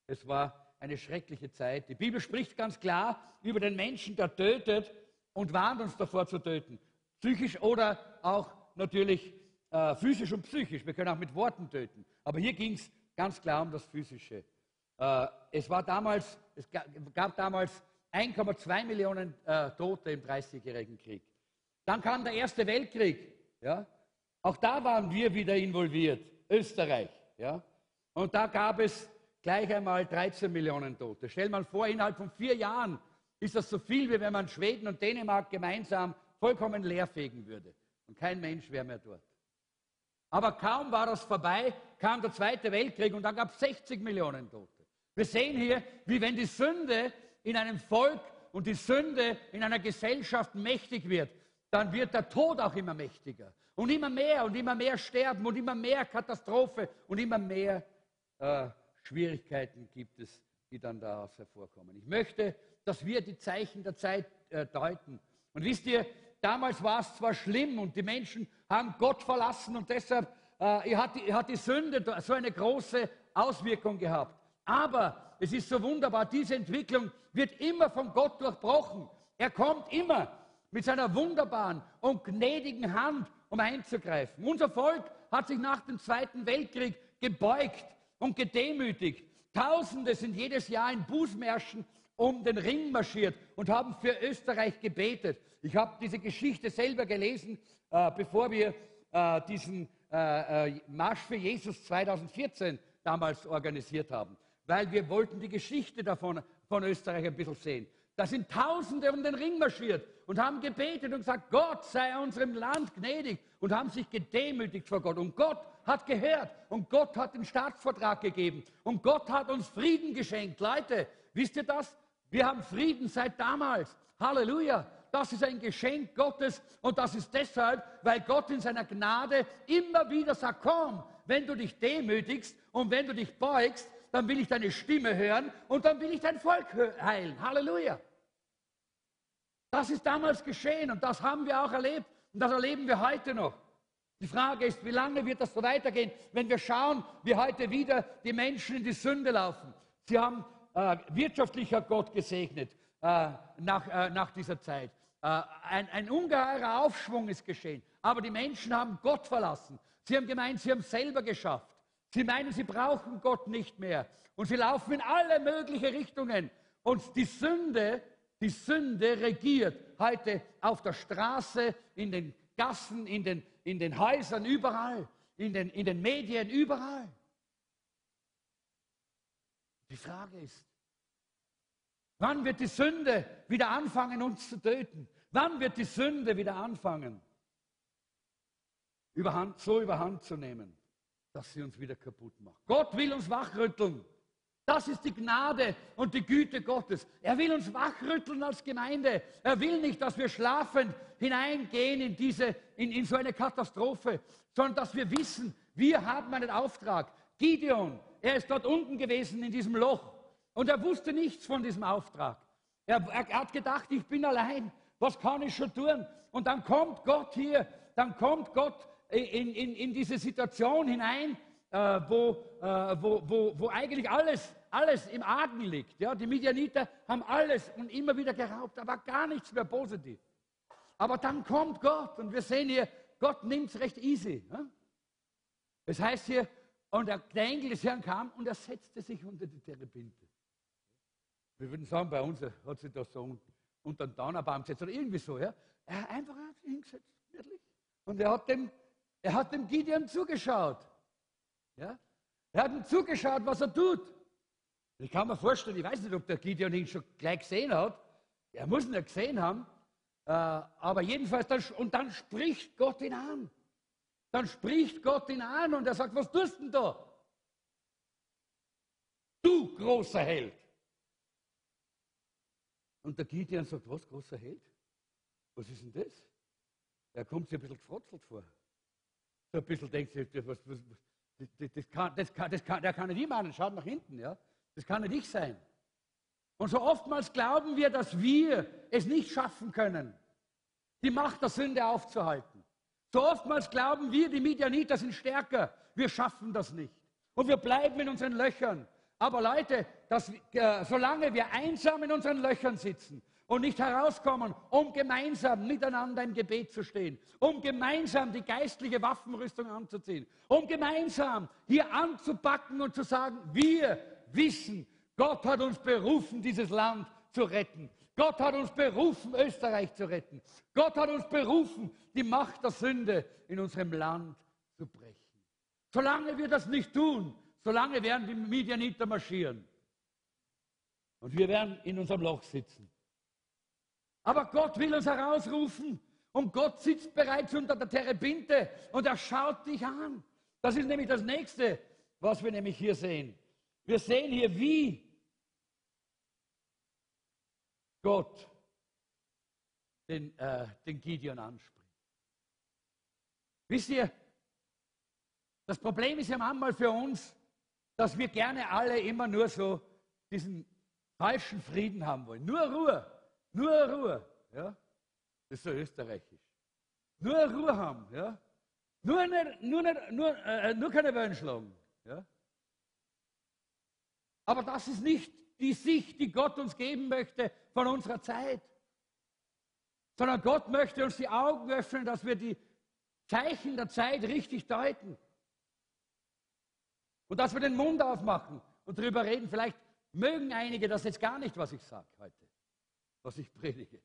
Es war eine schreckliche Zeit. Die Bibel spricht ganz klar über den Menschen, der tötet und warnt uns davor zu töten. Psychisch oder auch natürlich äh, physisch und psychisch. Wir können auch mit Worten töten. Aber hier ging es ganz klar um das Physische. Äh, es, war damals, es gab damals 1,2 Millionen äh, Tote im Dreißigjährigen Krieg. Dann kam der Erste Weltkrieg. Ja? Auch da waren wir wieder involviert, Österreich. Ja? Und da gab es gleich einmal 13 Millionen Tote. Stell mal vor, innerhalb von vier Jahren ist das so viel, wie wenn man Schweden und Dänemark gemeinsam vollkommen leerfegen würde. Und kein Mensch wäre mehr dort. Aber kaum war das vorbei, kam der Zweite Weltkrieg und dann gab es 60 Millionen Tote. Wir sehen hier, wie wenn die Sünde in einem Volk und die Sünde in einer Gesellschaft mächtig wird, dann wird der Tod auch immer mächtiger. Und immer mehr und immer mehr sterben und immer mehr Katastrophe und immer mehr äh, Schwierigkeiten gibt es, die dann daraus hervorkommen. Ich möchte dass wir die Zeichen der Zeit äh, deuten. Und wisst ihr, damals war es zwar schlimm und die Menschen haben Gott verlassen und deshalb äh, hat, die, hat die Sünde so eine große Auswirkung gehabt. Aber es ist so wunderbar, diese Entwicklung wird immer von Gott durchbrochen. Er kommt immer mit seiner wunderbaren und gnädigen Hand, um einzugreifen. Unser Volk hat sich nach dem Zweiten Weltkrieg gebeugt und gedemütigt. Tausende sind jedes Jahr in Bußmärschen um den Ring marschiert und haben für Österreich gebetet. Ich habe diese Geschichte selber gelesen, äh, bevor wir äh, diesen äh, äh Marsch für Jesus 2014 damals organisiert haben, weil wir wollten die Geschichte davon von Österreich ein bisschen sehen. Da sind Tausende um den Ring marschiert und haben gebetet und gesagt, Gott sei unserem Land gnädig und haben sich gedemütigt vor Gott. Und Gott hat gehört und Gott hat den Staatsvertrag gegeben und Gott hat uns Frieden geschenkt. Leute, wisst ihr das? Wir haben Frieden seit damals. Halleluja. Das ist ein Geschenk Gottes und das ist deshalb, weil Gott in seiner Gnade immer wieder sagt, komm, wenn du dich demütigst und wenn du dich beugst, dann will ich deine Stimme hören und dann will ich dein Volk heilen. Halleluja. Das ist damals geschehen und das haben wir auch erlebt und das erleben wir heute noch. Die Frage ist, wie lange wird das so weitergehen, wenn wir schauen, wie heute wieder die Menschen in die Sünde laufen. Sie haben äh, wirtschaftlicher Gott gesegnet äh, nach, äh, nach dieser Zeit. Äh, ein, ein ungeheurer Aufschwung ist geschehen, aber die Menschen haben Gott verlassen. Sie haben gemeint, sie haben selber geschafft. Sie meinen, sie brauchen Gott nicht mehr. Und sie laufen in alle möglichen Richtungen. Und die Sünde, die Sünde regiert heute auf der Straße, in den Gassen, in den, in den Häusern, überall, in den, in den Medien, überall. Die Frage ist, wann wird die Sünde wieder anfangen, uns zu töten? Wann wird die Sünde wieder anfangen, überhand, so überhand zu nehmen? Dass sie uns wieder kaputt macht. Gott will uns wachrütteln. Das ist die Gnade und die Güte Gottes. Er will uns wachrütteln als Gemeinde. Er will nicht, dass wir schlafend hineingehen in, diese, in, in so eine Katastrophe, sondern dass wir wissen, wir haben einen Auftrag. Gideon, er ist dort unten gewesen in diesem Loch und er wusste nichts von diesem Auftrag. Er, er, er hat gedacht, ich bin allein. Was kann ich schon tun? Und dann kommt Gott hier, dann kommt Gott in, in, in diese Situation hinein, äh, wo, äh, wo, wo, wo eigentlich alles, alles im Argen liegt. Ja? Die Midianiter haben alles und immer wieder geraubt, aber gar nichts mehr positiv. Aber dann kommt Gott und wir sehen hier, Gott nimmt es recht easy. Ja? Es heißt hier, und der, Engel des Herrn kam und er setzte sich unter die Terebinte. Wir würden sagen, bei uns hat sich das so unter den Donnerbaum gesetzt oder irgendwie so. Ja? Er hat einfach hingesetzt, wirklich. Und er hat dem er hat dem Gideon zugeschaut. Ja? Er hat ihm zugeschaut, was er tut. Ich kann mir vorstellen, ich weiß nicht, ob der Gideon ihn schon gleich gesehen hat. Er muss ihn ja gesehen haben. Äh, aber jedenfalls, dann, und dann spricht Gott ihn an. Dann spricht Gott ihn an und er sagt, was tust denn da? Du großer Held. Und der Gideon sagt, was, großer Held? Was ist denn das? Er kommt sich ein bisschen gefrotzelt vor so ein bisschen denkt, das, was, das, das, kann, das, kann, das kann, der kann nicht immer an, schaut nach hinten, ja. Das kann nicht ich sein. Und so oftmals glauben wir, dass wir es nicht schaffen können, die Macht der Sünde aufzuhalten. So oftmals glauben wir, die Midianiter sind stärker. Wir schaffen das nicht. Und wir bleiben in unseren Löchern. Aber Leute, das, äh, solange wir einsam in unseren Löchern sitzen, und nicht herauskommen, um gemeinsam miteinander im Gebet zu stehen, um gemeinsam die geistliche Waffenrüstung anzuziehen, um gemeinsam hier anzupacken und zu sagen, wir wissen, Gott hat uns berufen, dieses Land zu retten. Gott hat uns berufen, Österreich zu retten. Gott hat uns berufen, die Macht der Sünde in unserem Land zu brechen. Solange wir das nicht tun, solange werden die Medianiter marschieren. Und wir werden in unserem Loch sitzen. Aber Gott will uns herausrufen und Gott sitzt bereits unter der Terebinte und er schaut dich an. Das ist nämlich das Nächste, was wir nämlich hier sehen. Wir sehen hier, wie Gott den, äh, den Gideon anspricht. Wisst ihr, das Problem ist ja manchmal für uns, dass wir gerne alle immer nur so diesen falschen Frieden haben wollen. Nur Ruhe, nur Ruhe. Ja? Das ist so österreichisch. Nur Ruhe haben. Ja? Nur, nicht, nur, nicht, nur, äh, nur keine Wellen schlagen. Ja? Aber das ist nicht die Sicht, die Gott uns geben möchte von unserer Zeit. Sondern Gott möchte uns die Augen öffnen, dass wir die Zeichen der Zeit richtig deuten. Und dass wir den Mund aufmachen und darüber reden. Vielleicht mögen einige das jetzt gar nicht, was ich sage heute, was ich predige.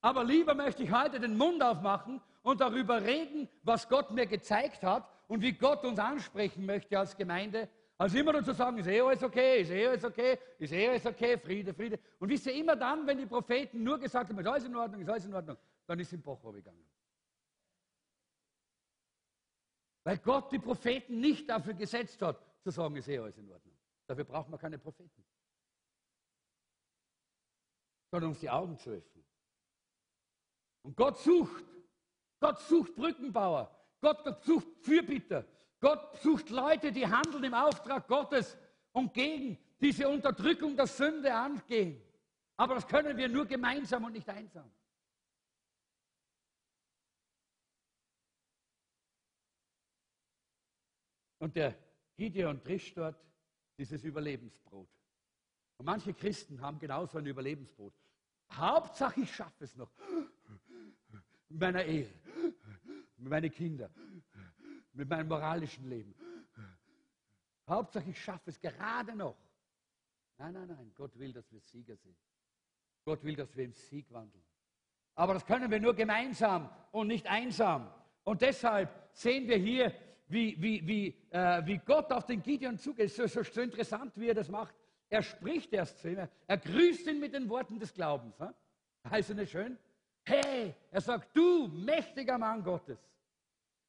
Aber lieber möchte ich heute den Mund aufmachen und darüber reden, was Gott mir gezeigt hat und wie Gott uns ansprechen möchte als Gemeinde, als immer nur zu sagen, ist eh alles okay, ist eh alles okay, ist eh alles okay, Friede, Friede. Und wisst ihr, immer dann, wenn die Propheten nur gesagt haben, ist alles in Ordnung, ist alles in Ordnung, dann ist es im Bach gegangen. Weil Gott die Propheten nicht dafür gesetzt hat, zu sagen, ist eh alles in Ordnung. Dafür braucht man keine Propheten. Sondern uns die Augen zu öffnen. Und Gott sucht, Gott sucht Brückenbauer, Gott sucht Fürbitter, Gott sucht Leute, die handeln im Auftrag Gottes und gegen diese Unterdrückung der Sünde angehen. Aber das können wir nur gemeinsam und nicht einsam. Und der Gideon trischt dort dieses Überlebensbrot. Und manche Christen haben genauso ein Überlebensbrot. Hauptsache, ich schaffe es noch. Mit meiner Ehe, mit meinen Kindern, mit meinem moralischen Leben. Hauptsache, ich schaffe es gerade noch. Nein, nein, nein. Gott will, dass wir Sieger sind. Gott will, dass wir im Sieg wandeln. Aber das können wir nur gemeinsam und nicht einsam. Und deshalb sehen wir hier wie, wie, wie, äh, wie Gott auf den Gideon zugeht. Es ist so, so, interessant, wie er das macht. Er spricht erst zu ihm, er grüßt ihn mit den Worten des Glaubens. Heißt es nicht schön? Hey, er sagt, du mächtiger Mann Gottes,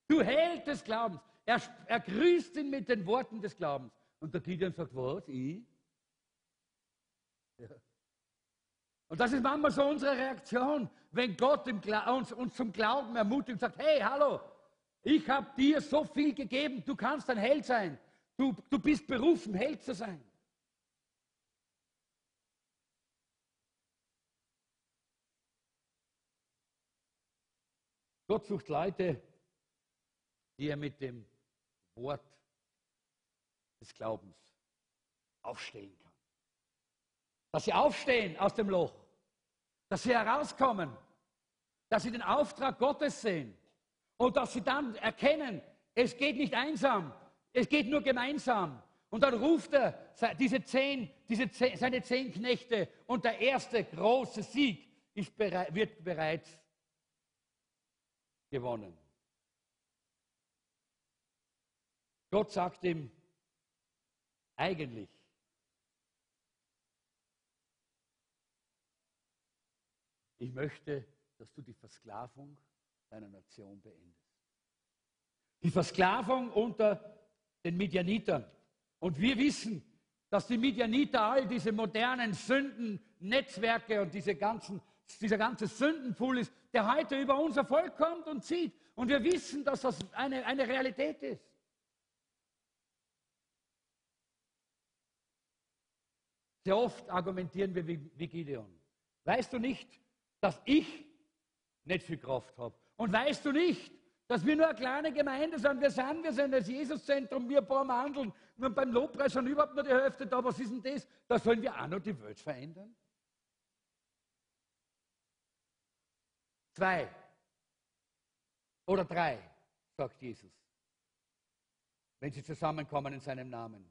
du Held des Glaubens. Er, er grüßt ihn mit den Worten des Glaubens. Und der Gideon sagt, was, ich? Ja. Und das ist manchmal so unsere Reaktion, wenn Gott uns, uns zum Glauben ermutigt und sagt, hey, hallo, ich habe dir so viel gegeben, du kannst ein Held sein. Du, du bist berufen, Held zu sein. Gott sucht Leute, die er mit dem Wort des Glaubens aufstehen kann. Dass sie aufstehen aus dem Loch, dass sie herauskommen, dass sie den Auftrag Gottes sehen. Und dass sie dann erkennen, es geht nicht einsam, es geht nur gemeinsam. Und dann ruft er diese zehn, diese zehn, seine zehn Knechte. Und der erste große Sieg ist wird bereits gewonnen. Gott sagt ihm eigentlich, ich möchte, dass du die Versklavung deiner Nation beendest. Die Versklavung unter den Midianitern. Und wir wissen, dass die Midianiter all diese modernen Sündennetzwerke und diese ganzen, dieser ganze Sündenpool ist, der heute über unser Volk kommt und zieht. Und wir wissen, dass das eine, eine Realität ist. Sehr oft argumentieren wir wie, wie Gideon. Weißt du nicht, dass ich nicht viel Kraft habe? Und weißt du nicht, dass wir nur eine kleine Gemeinde sind? Wir sind, wir sind das Jesuszentrum, wir bauen handeln. Und beim Lobpreis sind überhaupt nur die Hälfte da. Was ist denn das? Da sollen wir auch noch die Welt verändern? Zwei oder drei, sagt Jesus, wenn sie zusammenkommen in seinem Namen.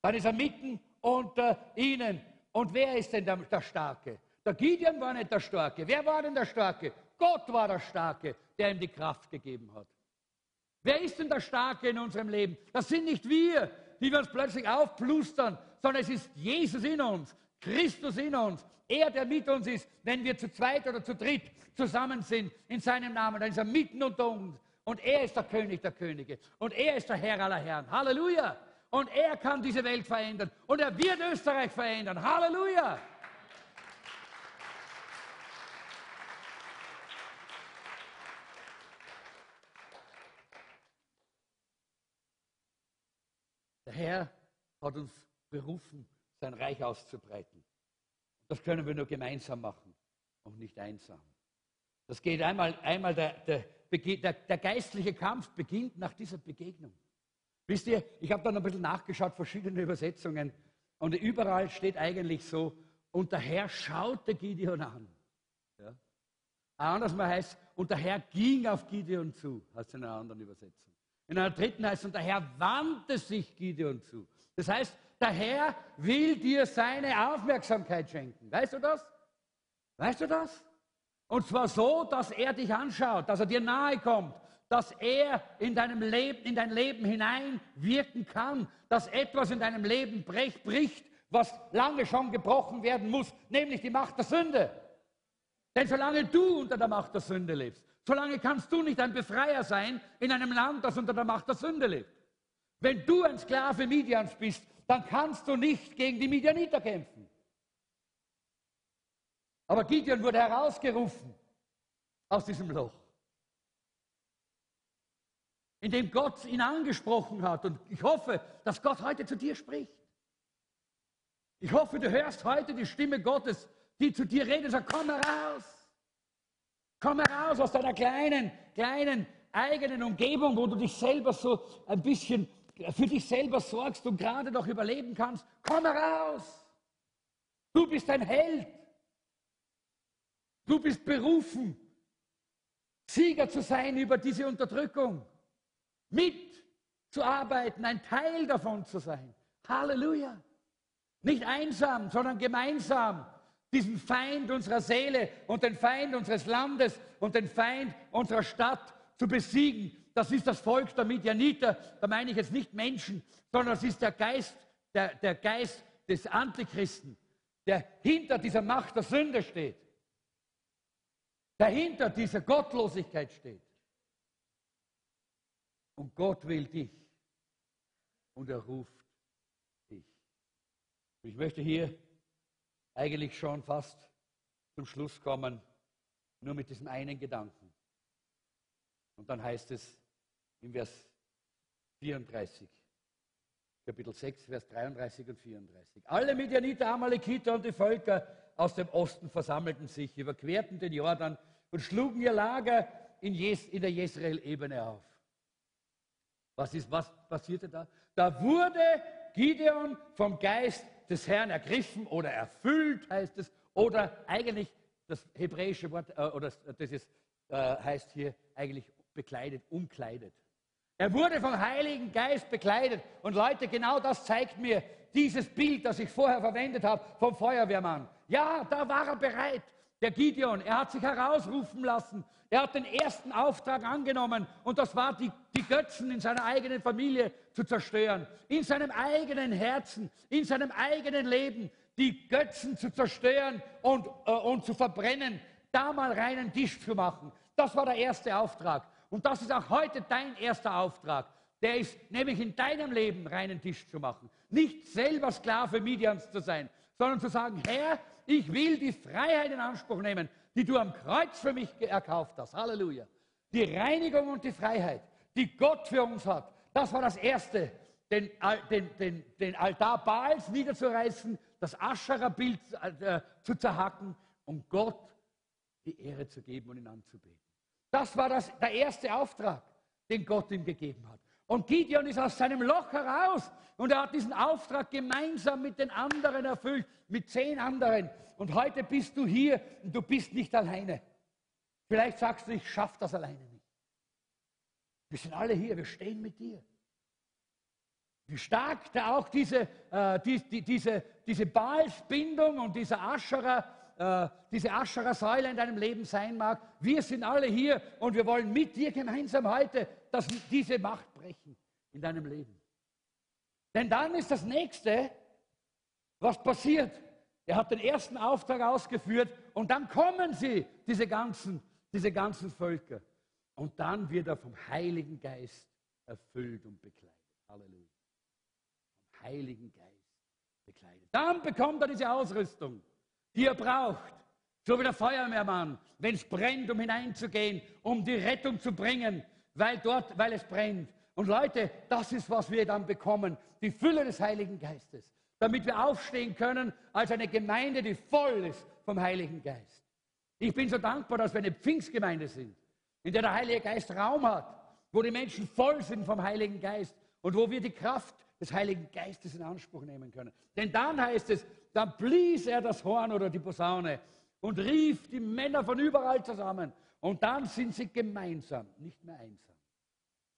Dann ist er mitten unter ihnen. Und wer ist denn der, Starke? Der Gideon war nicht der Starke. Wer war denn der Starke? Gott war der Starke, der ihm die Kraft gegeben hat. Wer ist denn der Starke in unserem Leben? Das sind nicht wir, die wir uns plötzlich aufplustern, sondern es ist Jesus in uns, Christus in uns. Er, der mit uns ist, wenn wir zu zweit oder zu dritt zusammen sind in seinem Namen, dann ist er mitten unter uns. Und er ist der König der Könige. Und er ist der Herr aller Herren. Halleluja. Und er kann diese Welt verändern. Und er wird Österreich verändern. Halleluja. Der Herr hat uns berufen, sein Reich auszubreiten. Das können wir nur gemeinsam machen und nicht einsam. Das geht einmal, einmal der, der, der, der geistliche Kampf beginnt nach dieser Begegnung. Wisst ihr, ich habe dann ein bisschen nachgeschaut, verschiedene Übersetzungen, und überall steht eigentlich so, und der Herr schaute Gideon an. Ja? Anders mal heißt, und der Herr ging auf Gideon zu, heißt in einer anderen Übersetzung. In einer dritten heißt und der Herr wandte sich Gideon zu. Das heißt, der Herr will dir seine Aufmerksamkeit schenken. Weißt du das? Weißt du das? Und zwar so, dass er dich anschaut, dass er dir nahe kommt, dass er in deinem Leben, in dein Leben hinein wirken kann, dass etwas in deinem Leben brech, bricht, was lange schon gebrochen werden muss, nämlich die Macht der Sünde. Denn solange du unter der Macht der Sünde lebst, solange kannst du nicht ein Befreier sein in einem Land, das unter der Macht der Sünde lebt. Wenn du ein Sklave Midians bist, dann kannst du nicht gegen die Midianiter kämpfen. Aber Gideon wurde herausgerufen aus diesem Loch, indem Gott ihn angesprochen hat. Und ich hoffe, dass Gott heute zu dir spricht. Ich hoffe, du hörst heute die Stimme Gottes, die zu dir redet und sagt, komm heraus. Komm heraus aus deiner kleinen, kleinen eigenen Umgebung, wo du dich selber so ein bisschen für dich selber sorgst und gerade noch überleben kannst. Komm heraus. Du bist ein Held. Du bist berufen, Sieger zu sein über diese Unterdrückung, mitzuarbeiten, ein Teil davon zu sein. Halleluja. Nicht einsam, sondern gemeinsam diesen Feind unserer Seele und den Feind unseres Landes und den Feind unserer Stadt zu besiegen. Das ist das Volk der Midianiter. Da meine ich jetzt nicht Menschen, sondern es ist der Geist, der, der Geist des Antichristen, der hinter dieser Macht der Sünde steht dahinter dieser Gottlosigkeit steht. Und Gott will dich und er ruft dich. Ich möchte hier eigentlich schon fast zum Schluss kommen, nur mit diesem einen Gedanken. Und dann heißt es im Vers 34, Kapitel 6, Vers 33 und 34. Alle Midianiter, Amalekiter und die Völker aus dem Osten versammelten sich, überquerten den Jordan und schlugen ihr Lager in, Jes in der Jezreel-Ebene auf. Was, ist, was passierte da? Da wurde Gideon vom Geist des Herrn ergriffen oder erfüllt, heißt es, oder eigentlich das hebräische Wort, äh, oder das ist, äh, heißt hier eigentlich bekleidet, umkleidet. Er wurde vom Heiligen Geist bekleidet. Und Leute, genau das zeigt mir dieses Bild, das ich vorher verwendet habe vom Feuerwehrmann. Ja, da war er bereit. Der Gideon, er hat sich herausrufen lassen. Er hat den ersten Auftrag angenommen und das war, die, die Götzen in seiner eigenen Familie zu zerstören, in seinem eigenen Herzen, in seinem eigenen Leben, die Götzen zu zerstören und, äh, und zu verbrennen, da mal reinen Tisch zu machen. Das war der erste Auftrag. Und das ist auch heute dein erster Auftrag. Der ist nämlich in deinem Leben reinen Tisch zu machen. Nicht selber Sklave Midians zu sein, sondern zu sagen, Herr, ich will die Freiheit in Anspruch nehmen, die du am Kreuz für mich erkauft hast. Halleluja. Die Reinigung und die Freiheit, die Gott für uns hat, das war das Erste, den, den, den, den Altar Baals niederzureißen, das Aschera-Bild äh, zu zerhacken, um Gott die Ehre zu geben und ihn anzubeten. Das war das, der erste Auftrag, den Gott ihm gegeben hat. Und Gideon ist aus seinem Loch heraus und er hat diesen Auftrag gemeinsam mit den anderen erfüllt, mit zehn anderen. Und heute bist du hier und du bist nicht alleine. Vielleicht sagst du, ich schaffe das alleine nicht. Wir sind alle hier, wir stehen mit dir. Wie stark da auch diese, äh, die, die, diese, diese Balsbindung und dieser Ascherer, äh, diese Ascherer-Säule in deinem Leben sein mag. Wir sind alle hier und wir wollen mit dir gemeinsam heute das, diese Macht brechen in deinem Leben. Denn dann ist das nächste, was passiert. Er hat den ersten Auftrag ausgeführt und dann kommen sie, diese ganzen, diese ganzen Völker. Und dann wird er vom Heiligen Geist erfüllt und bekleidet. Halleluja. Vom Heiligen Geist bekleidet. Dann bekommt er diese Ausrüstung, die er braucht. So wie der Feuerwehrmann, wenn es brennt, um hineinzugehen, um die Rettung zu bringen, weil dort, weil es brennt. Und Leute, das ist, was wir dann bekommen. Die Fülle des Heiligen Geistes. damit wir aufstehen können als eine Gemeinde, die voll ist vom Heiligen Geist. Ich bin so dankbar, dass wir eine Pfingstgemeinde sind, in der der Heilige Geist Raum hat, wo die Menschen voll sind vom Heiligen Geist und wo wir die Kraft des Heiligen Geistes in Anspruch nehmen können. Denn dann heißt es, dann blies er das Horn oder die Posaune und rief die Männer von überall zusammen. Und dann sind sie gemeinsam, nicht mehr einsam,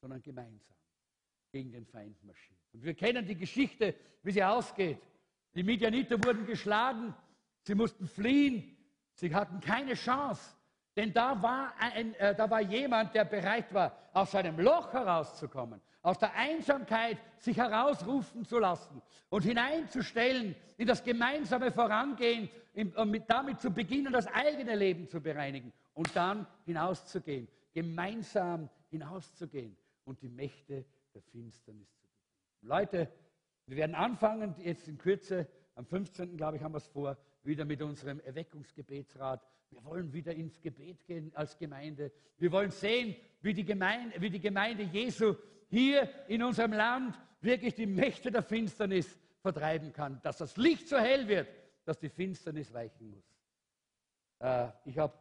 sondern gemeinsam gegen den Feind marschiert. Und wir kennen die Geschichte, wie sie ausgeht. Die Midianiter wurden geschlagen, sie mussten fliehen, sie hatten keine Chance. Denn da war, ein, äh, da war jemand, der bereit war, aus seinem Loch herauszukommen, aus der Einsamkeit sich herausrufen zu lassen und hineinzustellen in das gemeinsame Vorangehen, um mit, damit zu beginnen, das eigene Leben zu bereinigen und dann hinauszugehen, gemeinsam hinauszugehen und die Mächte der Finsternis zu besiegen. Leute, wir werden anfangen, jetzt in Kürze, am 15. glaube ich, haben wir es vor, wieder mit unserem Erweckungsgebetsrat wir wollen wieder ins Gebet gehen als Gemeinde. Wir wollen sehen, wie die Gemeinde, wie die Gemeinde Jesu hier in unserem Land wirklich die Mächte der Finsternis vertreiben kann. Dass das Licht so hell wird, dass die Finsternis weichen muss. Äh, ich habe,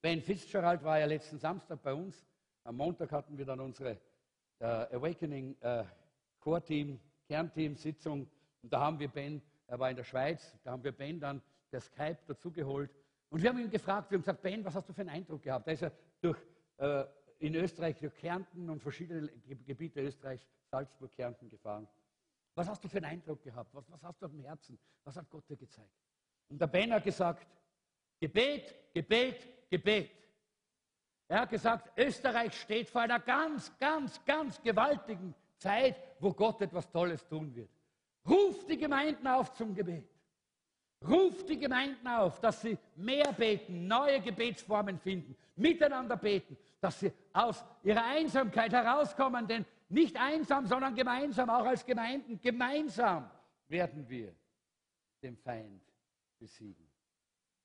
Ben Fitzgerald war ja letzten Samstag bei uns. Am Montag hatten wir dann unsere äh, Awakening äh, Core-Team, Kernteam-Sitzung. Und da haben wir Ben, er war in der Schweiz, da haben wir Ben dann per Skype dazugeholt. Und wir haben ihn gefragt, wir haben gesagt, Ben, was hast du für einen Eindruck gehabt? Da ist er durch, äh, in Österreich durch Kärnten und verschiedene Gebiete Österreichs, Salzburg, Kärnten gefahren. Was hast du für einen Eindruck gehabt? Was, was hast du auf dem Herzen? Was hat Gott dir gezeigt? Und der Ben hat gesagt, Gebet, Gebet, Gebet. Er hat gesagt, Österreich steht vor einer ganz, ganz, ganz gewaltigen Zeit, wo Gott etwas Tolles tun wird. Ruf die Gemeinden auf zum Gebet. Ruft die Gemeinden auf, dass sie mehr beten, neue Gebetsformen finden, miteinander beten, dass sie aus ihrer Einsamkeit herauskommen, denn nicht einsam, sondern gemeinsam, auch als Gemeinden, gemeinsam werden wir den Feind besiegen.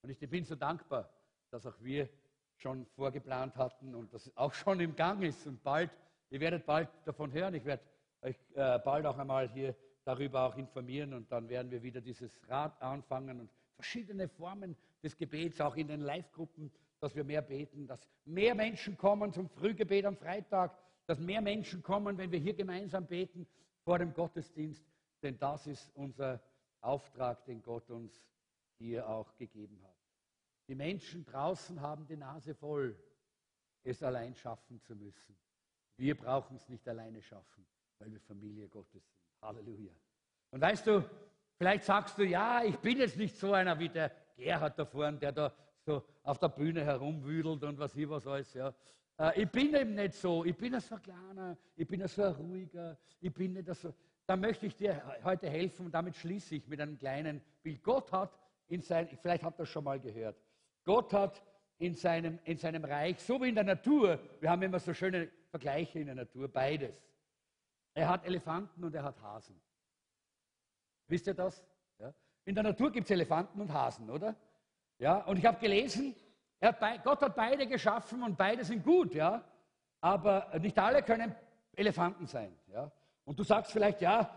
Und ich bin so dankbar, dass auch wir schon vorgeplant hatten und das auch schon im Gang ist und bald, ihr werdet bald davon hören, ich werde euch äh, bald auch einmal hier darüber auch informieren und dann werden wir wieder dieses Rad anfangen und verschiedene Formen des Gebets, auch in den Live-Gruppen, dass wir mehr beten, dass mehr Menschen kommen zum Frühgebet am Freitag, dass mehr Menschen kommen, wenn wir hier gemeinsam beten vor dem Gottesdienst, denn das ist unser Auftrag, den Gott uns hier auch gegeben hat. Die Menschen draußen haben die Nase voll, es allein schaffen zu müssen. Wir brauchen es nicht alleine schaffen, weil wir Familie Gottes sind. Halleluja. Und weißt du, vielleicht sagst du, ja, ich bin jetzt nicht so einer wie der Gerhard da vorne, der da so auf der Bühne herumwüdelt und was hier was alles. Ja. Äh, ich bin eben nicht so. Ich bin so ein kleiner, ich bin so ein ruhiger, ich bin nicht so. Da möchte ich dir heute helfen und damit schließe ich mit einem kleinen Bild. Gott hat in sein, vielleicht habt ihr das schon mal gehört, Gott hat in seinem, in seinem Reich, so wie in der Natur, wir haben immer so schöne Vergleiche in der Natur, beides. Er hat Elefanten und er hat Hasen. Wisst ihr das? Ja? In der Natur gibt es Elefanten und Hasen, oder? Ja, und ich habe gelesen, hat Gott hat beide geschaffen und beide sind gut, ja. Aber nicht alle können Elefanten sein, ja. Und du sagst vielleicht, ja,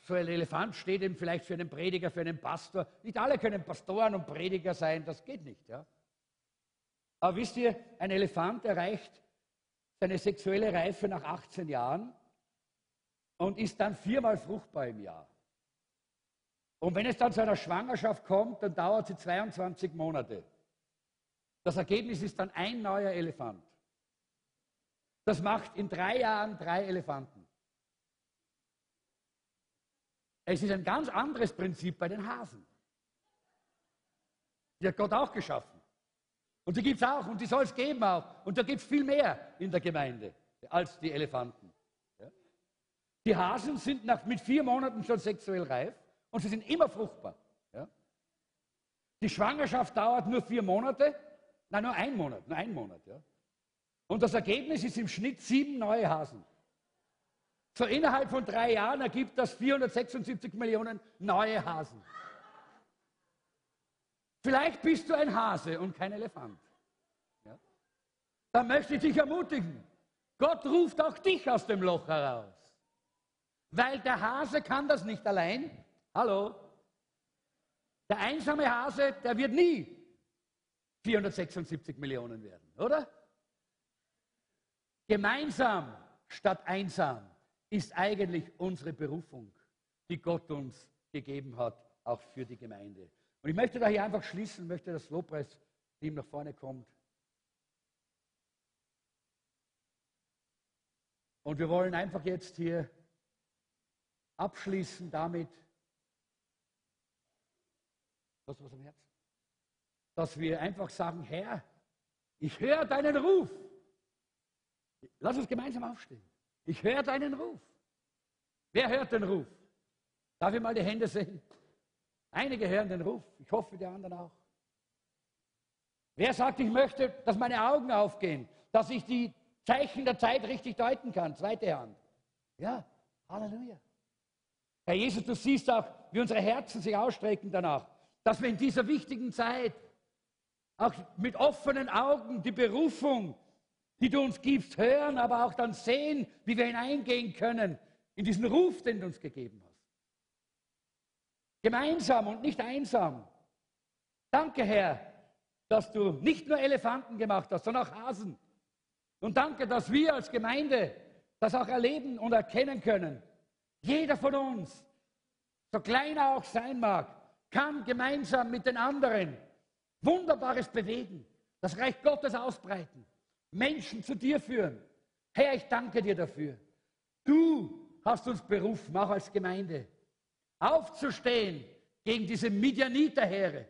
so ein Elefant steht eben vielleicht für einen Prediger, für einen Pastor. Nicht alle können Pastoren und Prediger sein, das geht nicht, ja. Aber wisst ihr, ein Elefant erreicht seine sexuelle Reife nach 18 Jahren und ist dann viermal fruchtbar im Jahr. Und wenn es dann zu einer Schwangerschaft kommt, dann dauert sie 22 Monate. Das Ergebnis ist dann ein neuer Elefant. Das macht in drei Jahren drei Elefanten. Es ist ein ganz anderes Prinzip bei den Hasen. Die hat Gott auch geschaffen. Und die gibt es auch und die soll es geben auch. Und da gibt es viel mehr in der Gemeinde als die Elefanten. Die Hasen sind nach, mit vier Monaten schon sexuell reif und sie sind immer fruchtbar. Ja? Die Schwangerschaft dauert nur vier Monate, nein, nur ein Monat, nur ein Monat. Ja? Und das Ergebnis ist im Schnitt sieben neue Hasen. So innerhalb von drei Jahren ergibt das 476 Millionen neue Hasen. Vielleicht bist du ein Hase und kein Elefant. Ja? Dann möchte ich dich ermutigen. Gott ruft auch dich aus dem Loch heraus. Weil der Hase kann das nicht allein, Hallo? Der einsame Hase, der wird nie 476 Millionen werden, oder? Gemeinsam statt einsam ist eigentlich unsere Berufung, die Gott uns gegeben hat, auch für die Gemeinde. Und ich möchte da hier einfach schließen, möchte das Lobpreisteam nach vorne kommt. Und wir wollen einfach jetzt hier abschließen damit, was was am Herzen? Dass wir einfach sagen, Herr, ich höre deinen Ruf. Lass uns gemeinsam aufstehen. Ich höre deinen Ruf. Wer hört den Ruf? Darf ich mal die Hände sehen? Einige hören den Ruf. Ich hoffe, die anderen auch. Wer sagt, ich möchte, dass meine Augen aufgehen, dass ich die Zeichen der Zeit richtig deuten kann? Zweite Hand. Ja, Halleluja. Herr Jesus, du siehst auch, wie unsere Herzen sich ausstrecken danach, dass wir in dieser wichtigen Zeit auch mit offenen Augen die Berufung, die du uns gibst, hören, aber auch dann sehen, wie wir hineingehen können in diesen Ruf, den du uns gegeben hast. Gemeinsam und nicht einsam. Danke, Herr, dass du nicht nur Elefanten gemacht hast, sondern auch Hasen. Und danke, dass wir als Gemeinde das auch erleben und erkennen können. Jeder von uns, so klein er auch sein mag, kann gemeinsam mit den anderen Wunderbares bewegen, das Reich Gottes ausbreiten, Menschen zu dir führen. Herr, ich danke dir dafür. Du hast uns berufen, auch als Gemeinde, aufzustehen gegen diese Midianiterheere,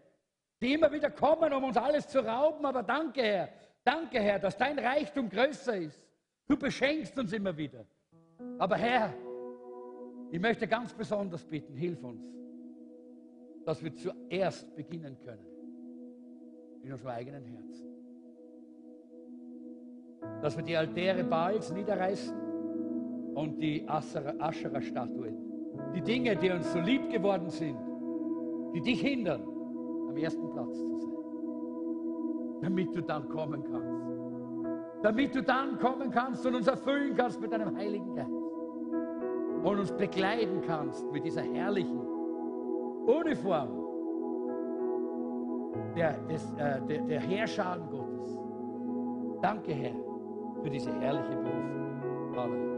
die immer wieder kommen, um uns alles zu rauben. Aber danke, Herr, danke, Herr, dass dein Reichtum größer ist. Du beschenkst uns immer wieder. Aber Herr, ich möchte ganz besonders bitten, hilf uns, dass wir zuerst beginnen können in unserem eigenen Herzen. Dass wir die Altäre Baals niederreißen und die Aschera-Statuen. Die Dinge, die uns so lieb geworden sind, die dich hindern, am ersten Platz zu sein. Damit du dann kommen kannst. Damit du dann kommen kannst und uns erfüllen kannst mit deinem Heiligen Geist. Und uns begleiten kannst mit dieser herrlichen Uniform der, des, äh, der, der Herrscher Gottes. Danke, Herr, für diese herrliche Berufung. Halleluja.